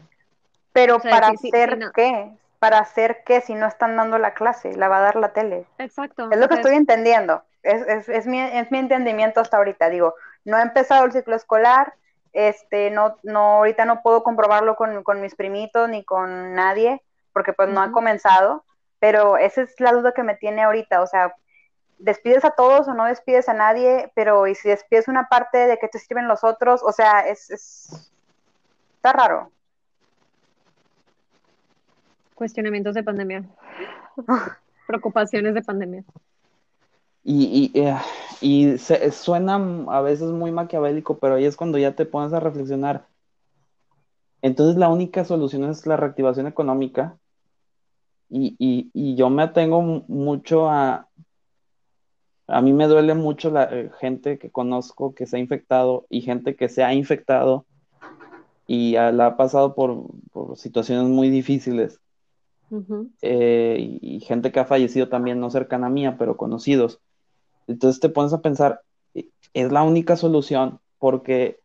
Pero O sea, para sí, hacer sí, no. qué? Para hacer qué si no están dando la clase, la va a dar la tele. Exacto. Es lo que estoy entendiendo. Es, es, es mi, es mi entendimiento hasta ahorita. Digo, no ha empezado el ciclo escolar, este, no, no, ahorita no puedo comprobarlo con, con mis primitos ni con nadie, porque pues no ha comenzado, pero esa es la duda que me tiene ahorita, o sea, despides a todos o no despides a nadie, pero y si despides una parte de que te sirven los otros, o sea, es, es está raro. Cuestionamientos de pandemia. Preocupaciones de pandemia. Y, y, eh, y se- suena a veces muy maquiavélico, pero ahí es cuando ya te pones a reflexionar. Entonces la única solución es la reactivación económica. Y, y, y yo me atengo mu- mucho a... A mí me duele mucho la eh, gente que conozco que se ha infectado y gente que se ha infectado y la ha pasado por, por situaciones muy difíciles. Eh, y, y gente que ha fallecido también, no cercana a mía, pero conocidos. Entonces te pones a pensar, eh, es la única solución porque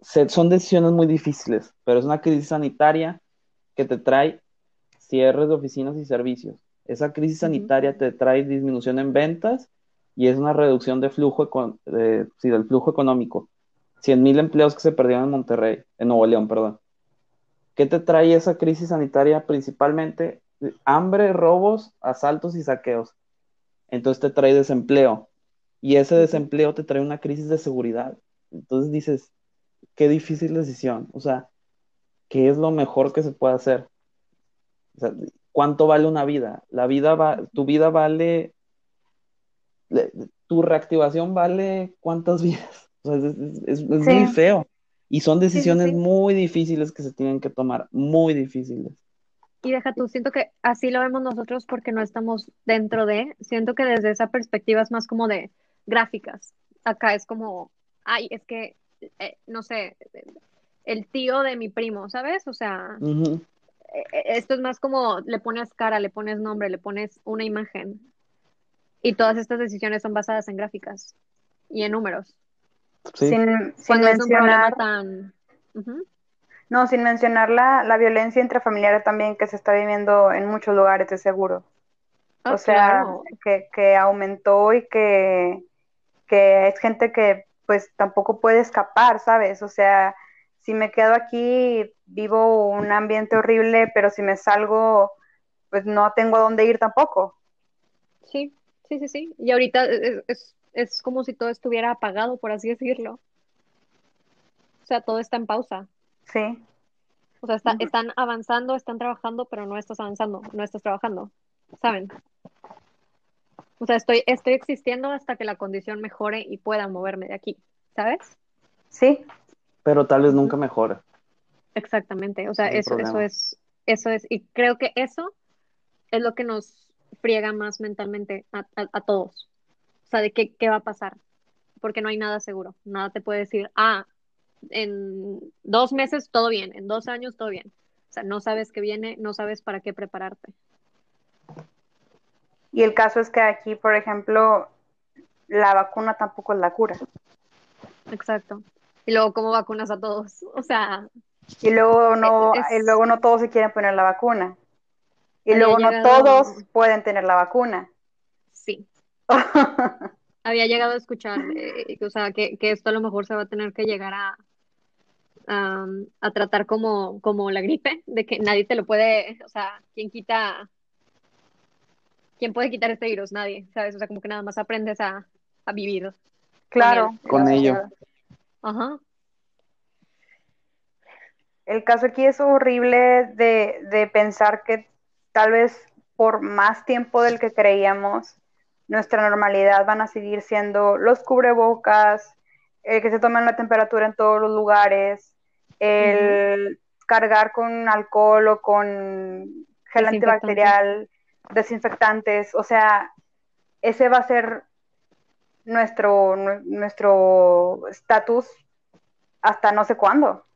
se- son decisiones muy difíciles, pero es una crisis sanitaria que te trae cierres de oficinas y servicios. Esa crisis sanitaria te trae disminución en ventas y es una reducción de flujo, de- sí, del flujo económico. 100 mil empleos que se perdieron en Monterrey, en Nuevo León, perdón. ¿Qué te trae esa crisis sanitaria principalmente? Hambre, robos, asaltos y saqueos. Entonces te trae desempleo. Y ese desempleo te trae una crisis de seguridad. Entonces dices, qué difícil decisión. O sea, ¿qué es lo mejor que se puede hacer? O sea, ¿cuánto vale una vida? La vida va, tu vida vale, le- tu reactivación vale cuántas vidas. O sea, es, es- es- es muy feo. Y son sí, decisiones sí. muy difíciles que se tienen que tomar, muy difíciles. Y deja tú, siento que así lo vemos nosotros porque no estamos dentro de, siento que desde esa perspectiva es más como de gráficas. Acá es como, ay, es que, eh, no sé, el tío de mi primo, ¿sabes? O sea, eh, esto es más como le pones cara, le pones nombre, le pones una imagen. Y todas estas decisiones son basadas en gráficas y en números. Sí. Sin, sin un problema mencionar, tan... No, sin mencionar la, la violencia intrafamiliar también que se está viviendo en muchos lugares de seguro. Ah, O sea, claro. que, que aumentó y que, que es gente que pues tampoco puede escapar, ¿sabes? O sea, si me quedo aquí, vivo un ambiente horrible, pero si me salgo, pues no tengo a dónde ir tampoco. Sí, sí, sí, sí. Y ahorita es, es, es como si todo estuviera apagado, por así decirlo. O sea, todo está en pausa. Sí, O sea, está- están avanzando, están trabajando, pero no estás avanzando, no estás trabajando, ¿saben? O sea, estoy, estoy existiendo hasta que la condición mejore y pueda moverme de aquí, ¿sabes? sí, Pero tal vez nunca mejore. Exactamente. O sea, Es eso, eso es, eso es, y creo que eso es lo que nos friega más mentalmente a, a- a todos. O sea, de qué, qué va a pasar. Porque no hay nada seguro. Nada te puede decir, ah, en dos meses todo bien, en dos años todo bien. O sea, no sabes qué viene, no sabes para qué prepararte. Y el caso es que aquí, por ejemplo, la vacuna tampoco es la cura. Exacto. Y luego, ¿cómo vacunas a todos? O sea, Y luego no, Es- es- y luego no todos se quieren poner la vacuna. Y Había luego no todos pueden tener la vacuna. sí. Había llegado a escuchar, eh, o sea, que, que esto a lo mejor se va a tener que llegar a, a, a tratar como, como la gripe, de que nadie te lo puede, o sea, ¿quién quita, quién puede quitar este virus? Nadie, ¿sabes? O sea, como que nada más aprendes a, a vivir. Claro. él, Con ello. Ajá. El caso aquí es horrible de, de pensar que tal vez por más tiempo del que creíamos, nuestra normalidad van a seguir siendo los cubrebocas, el que se tomen la temperatura en todos los lugares, el cargar con alcohol o con gel Desinfectante. antibacterial desinfectantes, o sea, ese va a ser nuestro nuestro estatus hasta no sé cuándo.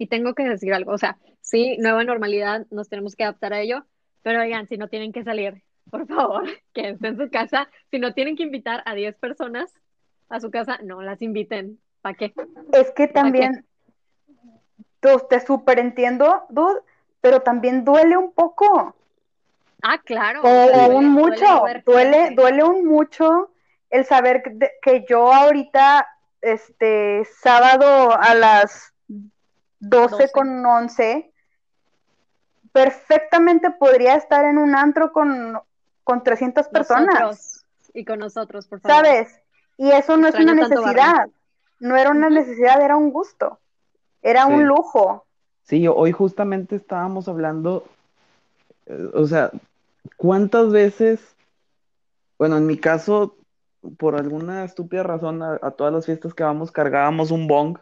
Y tengo que decir algo, o sea, sí, nueva normalidad, nos tenemos que adaptar a ello, pero oigan, si no tienen que salir, por favor, quédense en su casa. Si no tienen que invitar a 10 personas a su casa, no las inviten. ¿Para qué? Es que también, tú, te súper entiendo, dude, pero también duele un poco. Ah, claro. Duele, un mucho, duele, duele, un mucho el saber que, que yo ahorita, este, sábado a las 12, con 11, perfectamente podría estar en un antro con, con 300 personas. y con nosotros, por favor. ¿Sabes? Y eso no es una necesidad. No era una necesidad, era un gusto. Era un lujo. Sí, hoy justamente estábamos hablando, eh, o sea, ¿cuántas veces, bueno, en mi caso, por alguna estúpida razón, a, todas las fiestas que vamos cargábamos un bong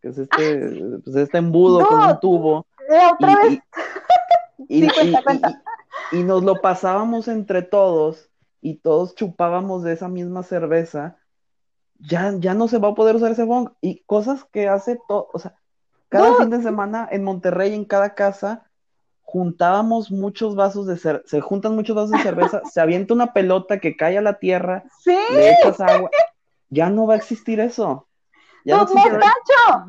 que es este, pues este embudo con un tubo. y, Y, nos lo pasábamos entre todos y todos chupábamos de esa misma cerveza, ya, ya no se va a poder usar ese bong. Y cosas que hace todo, o sea, cada fin de semana en Monterrey, en cada casa, juntábamos muchos vasos de cerveza, se juntan muchos vasos de cerveza, se avienta una pelota que cae a la tierra, le echas agua. Ya no va a existir eso. Mostacho,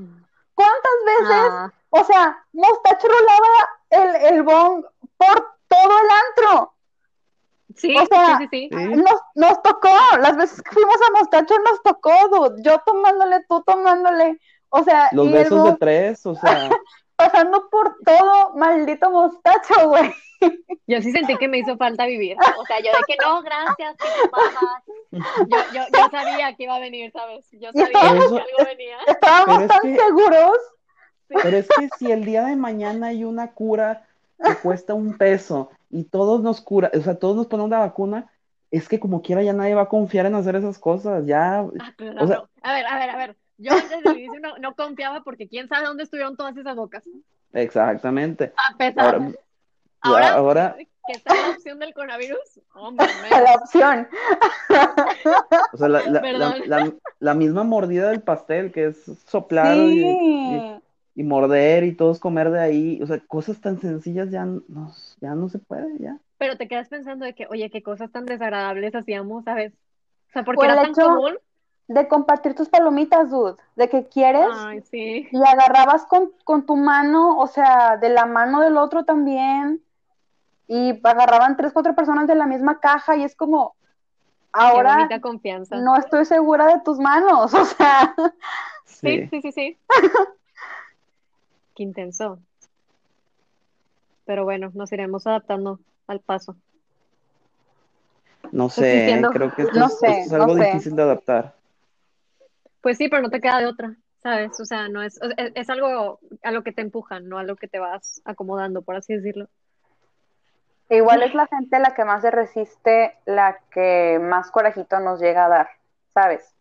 ¿cuántas veces? Ah. O sea, Mostacho rolaba el, el bong por todo el antro. Sí, o sea, sí, sí, Nos, nos, tocó, las veces que fuimos a Mostacho nos tocó, dude. yo tomándole, tú tomándole, o sea. Los besos de tres, o sea. pasando por todo, maldito Mostacho, güey. Yo sí sentí que me hizo falta vivir. O sea, yo de que no, gracias, que yo, yo, yo sabía que iba a venir, ¿sabes? Yo sabía que algo venía. Estábamos tan seguros. Pero es que si el día de mañana hay una cura que cuesta un peso y todos nos cura, o sea, todos nos ponen una vacuna, es que como quiera ya nadie va a confiar en hacer esas cosas, ya. Ah, o sea... A ver, a ver, a ver. Yo desde el inicio no, no, confiaba porque quién sabe dónde estuvieron todas esas bocas. Exactamente. A pesar. Ahora, ahora, que está la opción del coronavirus, hombre, la opción. O sea, la, la, la, misma mordida del pastel, que es soplar y, y, morder y todos comer de ahí, o sea, cosas tan sencillas ya no, ya no se puede, ya. Pero te quedas pensando de que, oye, qué cosas tan desagradables hacíamos, ¿sabes? O sea, porque era tan común de compartir tus palomitas, dude, de que quieres Ay, sí. y agarrabas con, con, tu mano, o sea, de la mano del otro también, y agarraban tres, cuatro personas de la misma caja y es como, ahora confianza. no estoy segura de tus manos, o sea. Sí, sí, sí, sí. Qué intenso. Pero bueno, nos iremos adaptando al paso. No sé, creo que esto, es, algo difícil de adaptar. Pues sí, pero no te queda de otra, ¿sabes? O sea, no es, es, algo a lo que te empujan, no a lo que te vas acomodando, por así decirlo. Igual es la gente la que más se resiste, la que más corajito nos llega a dar, ¿sabes?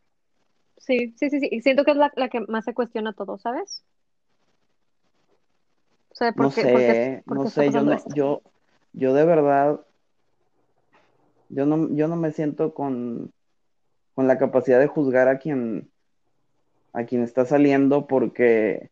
Sí, sí, sí, sí. Y siento que es la, que más se cuestiona todo, ¿sabes? O sea, no sé, no sé, yo, yo, yo de verdad, yo no, yo no me siento con, con la capacidad de juzgar a quien, a quien está saliendo, porque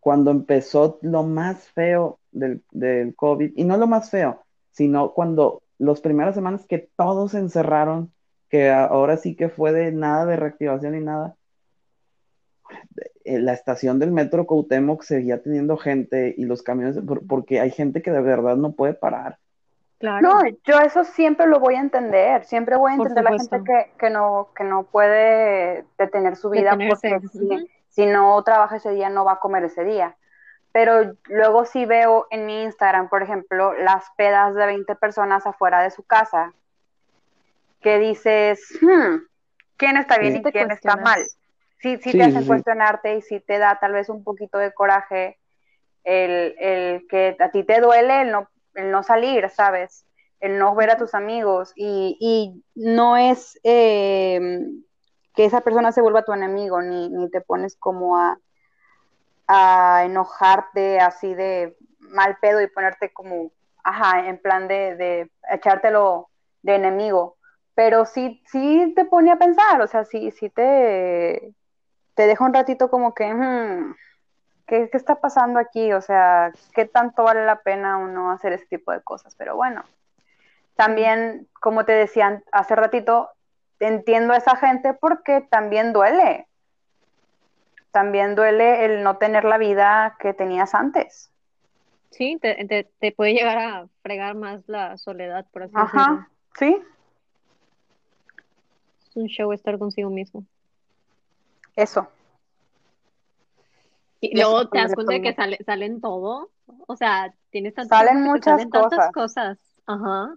cuando empezó lo más feo del, del COVID, y no lo más feo, sino cuando las primeras semanas que todos encerraron, que ahora sí que fue de nada de reactivación y nada, eh, la estación del metro Coutemoc seguía teniendo gente y los camiones, porque hay gente que de verdad no puede parar. No, yo eso siempre lo voy a entender, siempre voy a entender la gente que, que, no, que no puede detener su vida porque si, no trabaja ese día no va a comer ese día. Pero luego sí veo en mi Instagram, por ejemplo, las pedas de 20 personas afuera de su casa, que dices, hmm, ¿quién está bien y quién está mal? Sí, sí, te hace cuestionarte y sí te da tal vez un poquito de coraje el, el que a ti te duele el no el no salir, ¿sabes? El no ver a tus amigos y, y no es eh, que esa persona se vuelva tu enemigo, ni, ni te pones como a, a enojarte así de mal pedo y ponerte como ajá, en plan de, de echártelo de enemigo, pero sí, sí te pone a pensar, o sea, sí, sí te, te deja un ratito como que, hmm, ¿qué, ¿qué, está pasando aquí? O sea, ¿qué tanto vale la pena uno hacer ese tipo de cosas? Pero bueno, también, como te decían hace ratito, entiendo a esa gente porque también duele. También duele el no tener la vida que tenías antes. Sí, te, te, te puede llegar a fregar más la soledad, por así Ajá, decirlo. sí, Es un show estar consigo mismo. eso. Y luego te das cuenta de que sale, salen todo. O sea, tienes tanto Salen muchas salen tantas cosas. cosas. Ajá.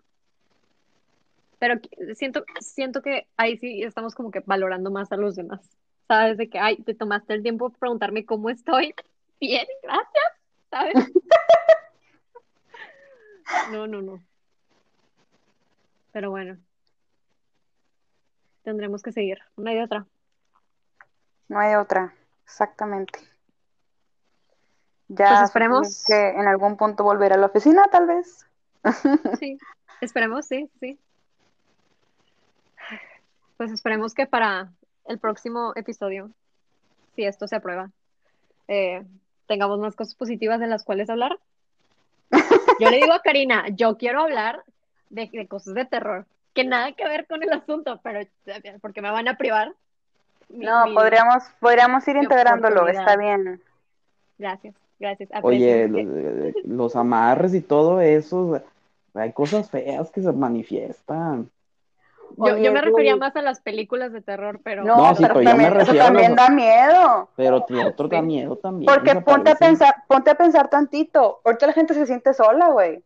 Pero siento, siento que ahí sí estamos como que valorando más a los demás. ¿Sabes? De que, ay, te tomaste el tiempo de preguntarme cómo estoy. Bien, gracias. ¿Sabes? No, no, no. Pero bueno. Tendremos que seguir. Una y otra. No hay otra, exactamente. Pues Ya esperemos. supongo que en algún punto volver a la oficina, tal vez. Sí. Esperemos, sí, sí. Pues esperemos que para el próximo episodio, si esto se aprueba, eh, tengamos más cosas positivas de las cuales hablar. Yo le digo a Karina, yo quiero hablar de, de cosas de terror, que nada que ver con el asunto, pero porque me van a privar. Mi- No, mi- podríamos, podríamos ir integrándolo, está bien. Gracias, gracias. Oye, eh, los amarres y todo eso, hay cosas feas que se manifiestan. yo, yo me refería más a las películas de terror, pero No, No, sí, pero pero yo me también, eso a también los- da miedo. Pero otro da miedo también. Porque ponte a pensar, ponte a pensar tantito. Ahorita la gente se siente sola, güey.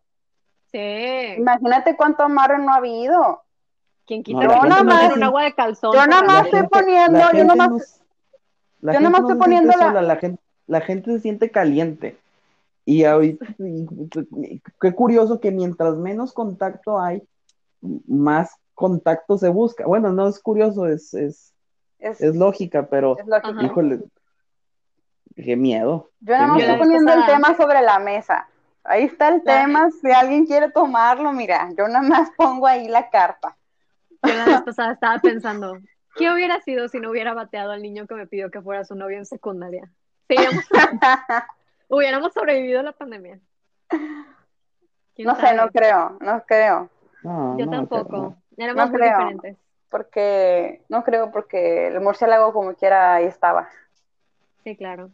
sí, Imagínate cuánto amarre no ha habido. quien No, quita no manden se- un agua de calzón. yo nada más estoy poniendo- yo gente nomás- no, s- la yo nomás no estoy poniendo la- la gente, la gente se siente caliente. Y ahorita, y- qué curioso que mientras menos contacto hay, más contacto se busca. Bueno, no es curioso, es, es, Es, es lógica, pero es lógico. Ajá. híjole, qué miedo. Yo nada más estoy poniendo el tema sobre la mesa. Ahí está el tema, si alguien quiere tomarlo, mira, yo nada más pongo ahí la carta. Yo la vez pasada estaba pensando, ¿qué hubiera sido si no hubiera bateado al niño que me pidió que fuera su novio en secundaria? Seguíamos, hubiéramos sobrevivido a la pandemia. ¿Quién No sé, no creo, no creo, No, Yo no, tampoco. no. Éramos No muy creo. diferentes. porque, no creo porque el murciélago como quiera ahí estaba. Sí, claro.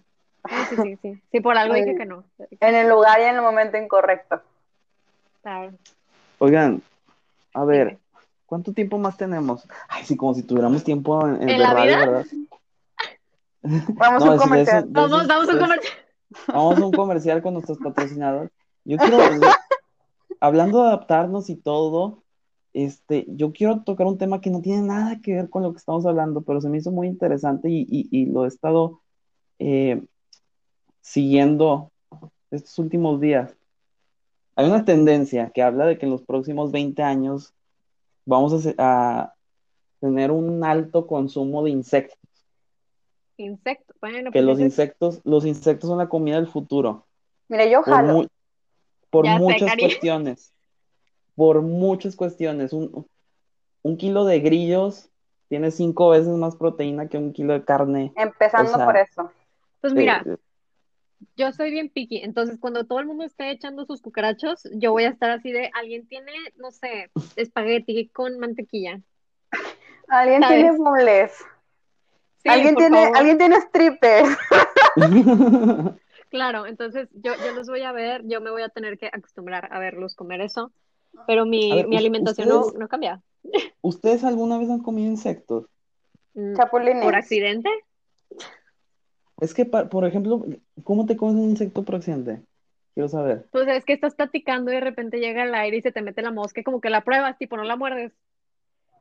Sí, sí, sí, sí. Sí, por algo dije que no. En el lugar y en el momento incorrecto. Claro. Oigan, a ver. ¿cuánto tiempo más tenemos? Ay, sí, como si tuviéramos tiempo en, en ¿En de la radio, vida? ¿verdad? Vamos a No, un comercial. eso- Vamos, vamos a un comercial. Vamos a un comercial con nuestros patrocinadores. Yo quiero, hablando de adaptarnos y todo, este, yo quiero tocar un tema que no tiene nada que ver con lo que estamos hablando, pero se me hizo muy interesante y, y- y lo he estado eh, siguiendo estos últimos días. Hay una tendencia que habla de que en los próximos 20 años vamos a tener un alto consumo de insectos, Insecto. Bueno, que pues los insectos, los insectos son la comida del futuro. Mire, yo por, jalo. mu- por sé, muchas cuestiones. Por muchas cuestiones. Un, un kilo de grillos tiene cinco veces más proteína que un kilo de carne. Empezando o sea, por eso. Pues mira, Eh, yo soy bien picky, entonces cuando todo el mundo esté echando sus cucarachos, yo voy a estar así de, alguien tiene, no sé, espagueti con mantequilla. Alguien ¿sabes? tiene mules. Sí, alguien tiene, favor. alguien tiene strippers. Claro, entonces yo, yo los voy a ver, yo me voy a tener que acostumbrar a verlos comer eso, pero mi, ver, mi alimentación no, ustedes- no cambia. ¿Ustedes alguna vez han comido insectos? Mm, Chapulines. ¿Por accidente? Es que, por ejemplo, ¿cómo te comes un insecto por accidente? Quiero saber. Pues es que estás platicando y de repente llega el aire y se te mete la mosca, como que la pruebas, tipo, no la muerdes.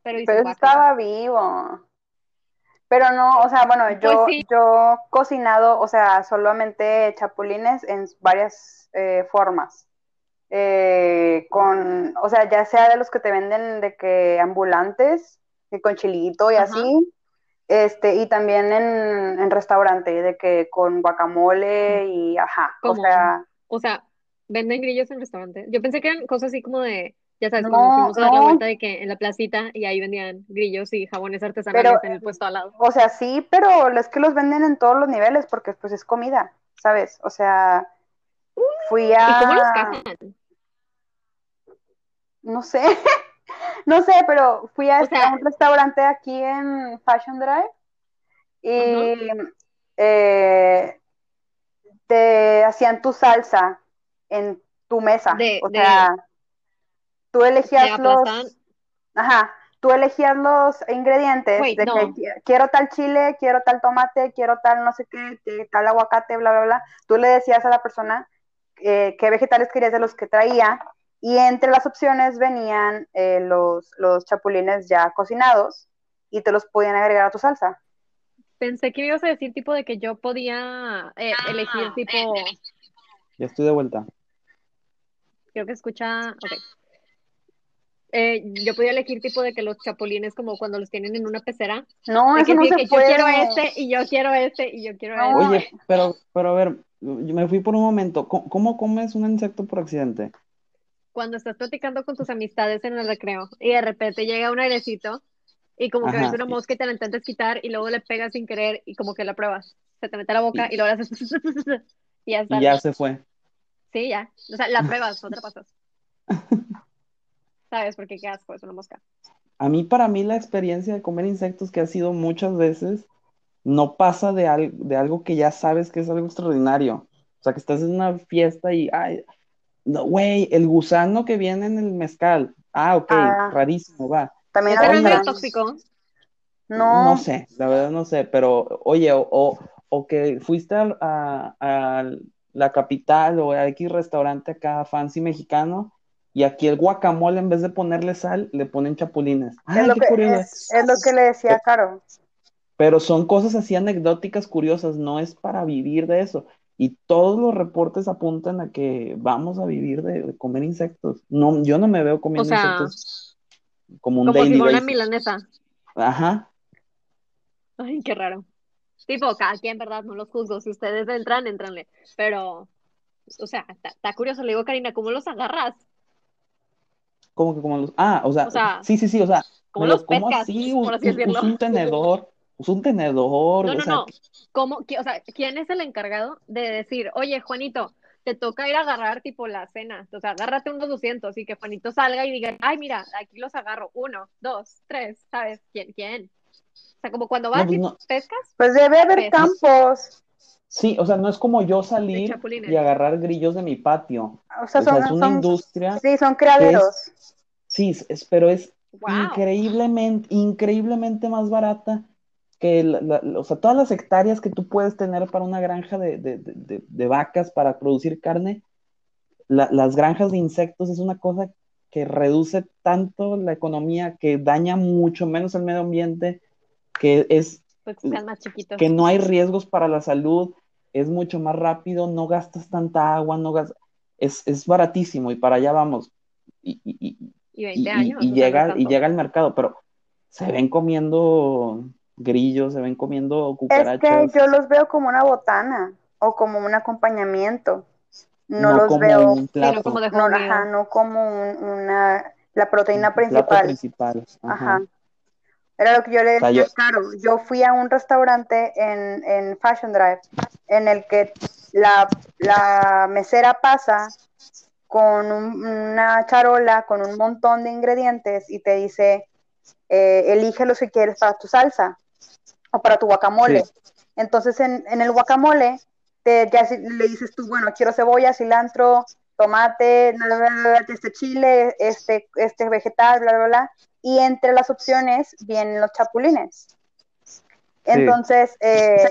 Pero estaba vivo. Pero no, o sea, bueno, yo, Pues sí. yo cocinado, o sea, solamente chapulines en varias eh, formas. Eh, con, o sea, ya sea de los que te venden de que ambulantes, que con chilito y Ajá. así, este, y también en, en restaurante, de que con guacamole y ajá, o sea, O sea, Venden grillos en restaurantes. Yo pensé que eran cosas así como de, ya sabes, No, cuando fuimos a dar la vuelta de que en la placita y ahí vendían grillos y jabones artesanales Pero- en el puesto al lado. O sea, sí, pero es que los venden en todos los niveles porque pues es comida, ¿sabes? O sea, fui a... ¿Y cómo los cajan? No sé, no sé, pero fui a, este- sea- a un restaurante aquí en Fashion Drive y eh, te hacían tu salsa en tu mesa. De- o de- sea, tú ¿Te elegías los, ajá, tú elegías los ingredientes Wait, de no. que qui- quiero tal chile, quiero tal tomate, quiero tal no sé qué, que- tal aguacate, bla, bla, bla. Tú le decías a la persona eh, qué vegetales querías de los que traía y entre las opciones venían eh, los, los chapulines ya cocinados y te los podían agregar a tu salsa. Pensé que me ibas a decir tipo de que yo podía eh, elegir tipo, Ya estoy de vuelta. creo que escucha, ok. Eh, yo podía elegir tipo de que los chapulines como cuando los tienen en una pecera, No, eso que, no sí, se que yo puede. quiero este y yo quiero este y yo quiero No. este. Oye, pero, pero a ver, yo me fui por un momento. ¿Cómo, cómo comes un insecto por accidente? Cuando estás platicando con tus amistades en el recreo y de repente llega un airecito y como que Ajá. ves una mosca y te la intentas quitar y luego le pegas sin querer y como que la pruebas. Se te mete a la boca y, luego le haces y ya está. Y ya se fue. Sí, ya. O sea, la pruebas, otra pasas. ¿Sabes? Porque qué asco, es una mosca. A mí, para mí, la experiencia de comer insectos que ha sido muchas veces, no pasa de, al- de algo que ya sabes que es algo extraordinario. O sea, que estás en una fiesta y, ay, no, güey, el gusano que viene en el mezcal. Ah, ok, Ah. rarísimo, va. También ¿Ese no es medio tóxico? No, No sé, la verdad no sé, pero oye, o, o, o que fuiste a, a- a la capital o a X restaurante acá fancy mexicano y aquí el guacamole en vez de ponerle sal le ponen chapulines. Ah, es lo qué que, curioso. es, es lo que le decía a Caro. Pero son cosas así anecdóticas curiosas, no es para vivir de eso. Y todos los reportes apuntan a que vamos a vivir de, de comer insectos. No, yo no me veo comiendo O sea, insectos como un Como si daily fuera basis. milanesa. Ajá. Ay, qué raro. Tipo, cada quien, ¿verdad? No los juzgo. Si ustedes entran, entranle. Pero, o sea, está curioso. Le digo, Karina, ¿cómo los agarras? Como que como los. Ah, o sea, O sea, sí, sí, sí, o sea, ¿cómo me los como pescas, así, por así decirlo? un tenedor, uso un tenedor, No, o no, sea, no. ¿Cómo? O sea, ¿quién es el encargado de decir, oye, Juanito, te toca ir a agarrar tipo la cena? O sea, agárrate unos 200 y que Juanito salga y diga, ay, mira, aquí los agarro. Uno, dos, tres, ¿sabes? ¿Quién? ¿Quién? O sea, como cuando vas pues y no. pescas, Pues debe haber campos. Sí, o sea, no es como yo salir y agarrar grillos de mi patio. O sea, O sea, son, es una son- industria sí, son criaderos. Sí, es- pero es Wow. increíblemente, increíblemente más barata que la- la- o sea, todas las hectáreas que tú puedes tener para una granja de, de- de- de- de vacas para producir carne, la- las granjas de insectos es una cosa que reduce tanto la economía, que daña mucho menos el medio ambiente, que es Pues más que no hay riesgos para la salud, es mucho más rápido, no gastas tanta agua, no gas- es, es baratísimo y para allá vamos. Y, y- y- Y y, 20 y- años. y o sea, no es llega, y llega al mercado, pero se ven comiendo grillos, se ven comiendo Es que cucarachas, yo los veo como una botana o como un acompañamiento. No, no los como veo, un plato, como de no, ajá, no como un- una, la proteína un plato principal. principal. Ajá. Ajá. Era lo que yo le O sea, decía yo- Caro. Yo fui a un restaurante en, en Fashion Drive en el que la, la mesera pasa con un- una charola con un montón de ingredientes y te dice, eh, elige los que quieres para tu salsa o para tu guacamole. Sí. Entonces en, en el guacamole te, ya si- le dices tú, bueno, quiero cebolla, cilantro, tomate, bla, bla, bla, bla, este chile, este, este vegetal, bla, bla, bla. Y entre las opciones vienen los chapulines. Entonces, eh,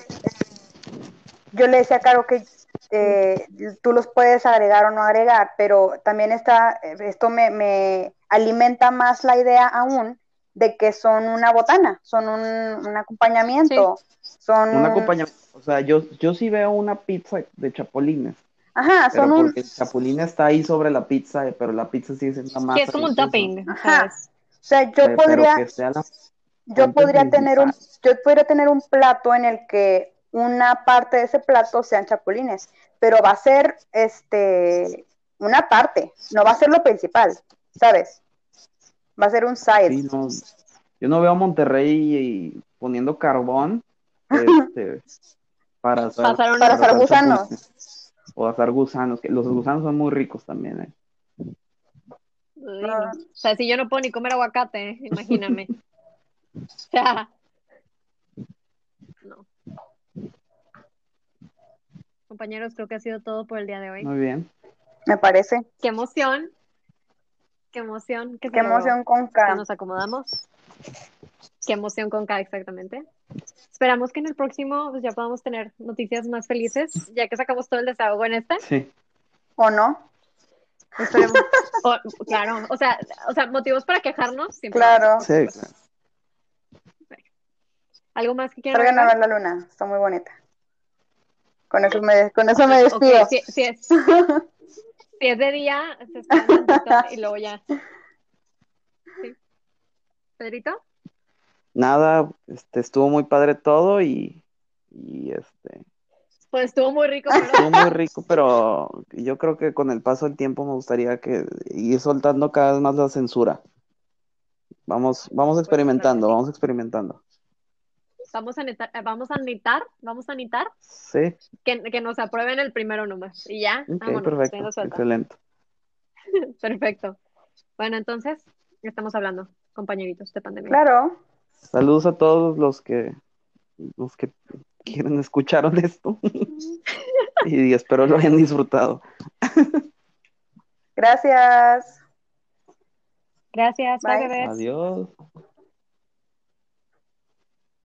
yo le decía a Caro que eh, tú los puedes agregar o no agregar, pero también está, esto me, me alimenta más la idea aún de que son una botana, son un, un acompañamiento, son Un un- acompañamiento. O sea, yo, yo sí veo una pizza de chapulines, Ajá, pero son un, porque el chapulín está ahí sobre la pizza, eh, pero la pizza sigue siendo una masa. Sí, es como un topping, Ajá. ¿sabes? O sea, yo pero podría, la yo podría tener un, yo podría tener un plato en el que una parte de ese plato sean chapulines, pero va a ser este una parte, no va a ser lo principal, ¿sabes? Va a ser un side. Sí, no, yo no veo a Monterrey poniendo carbón este, para hacer, Pasar una- Para gusanos. O hacer gusanos, que los gusanos son muy ricos también. ¿eh? O sea, si yo no puedo ni comer aguacate, imagíname. O sea, no. Compañeros, creo que ha sido todo por el día de hoy. Muy bien. Me parece. Qué emoción. Qué emoción. Qué emoción con que K. nos acomodamos. Qué emoción con cada exactamente. Esperamos que en el próximo pues, ya podamos tener noticias más felices, ya que sacamos todo el desahogo en este. Sí. ¿O no? Esperemos. O- claro, o sea, o sea, motivos para quejarnos. siempre. Claro. Sí, claro. ¿Algo más que quieran Traigan a agregar? ver la luna, está muy bonita. Con eso me, con eso me despido. si, si es, si es de día, se espera y luego ya. Sí. ¿Pedrito? Nada, este, estuvo muy padre todo y, y este, Pues estuvo muy rico, pero estuvo muy rico, pero yo creo que con el paso del tiempo me gustaría que ir soltando cada vez más la censura. Vamos, vamos experimentando, vamos experimentando. vamos a netar, vamos a necesitar, vamos a necesitar Sí, que, que nos aprueben el primero nomás. Y ya, ok, vámonos, perfecto, excelente. Perfecto. Bueno, entonces, estamos hablando, compañeritos de pandemia. Claro. Saludos a todos los que los que quieren escuchar esto y espero lo hayan disfrutado. Gracias. Gracias, bye, Bye. bebés. Adiós.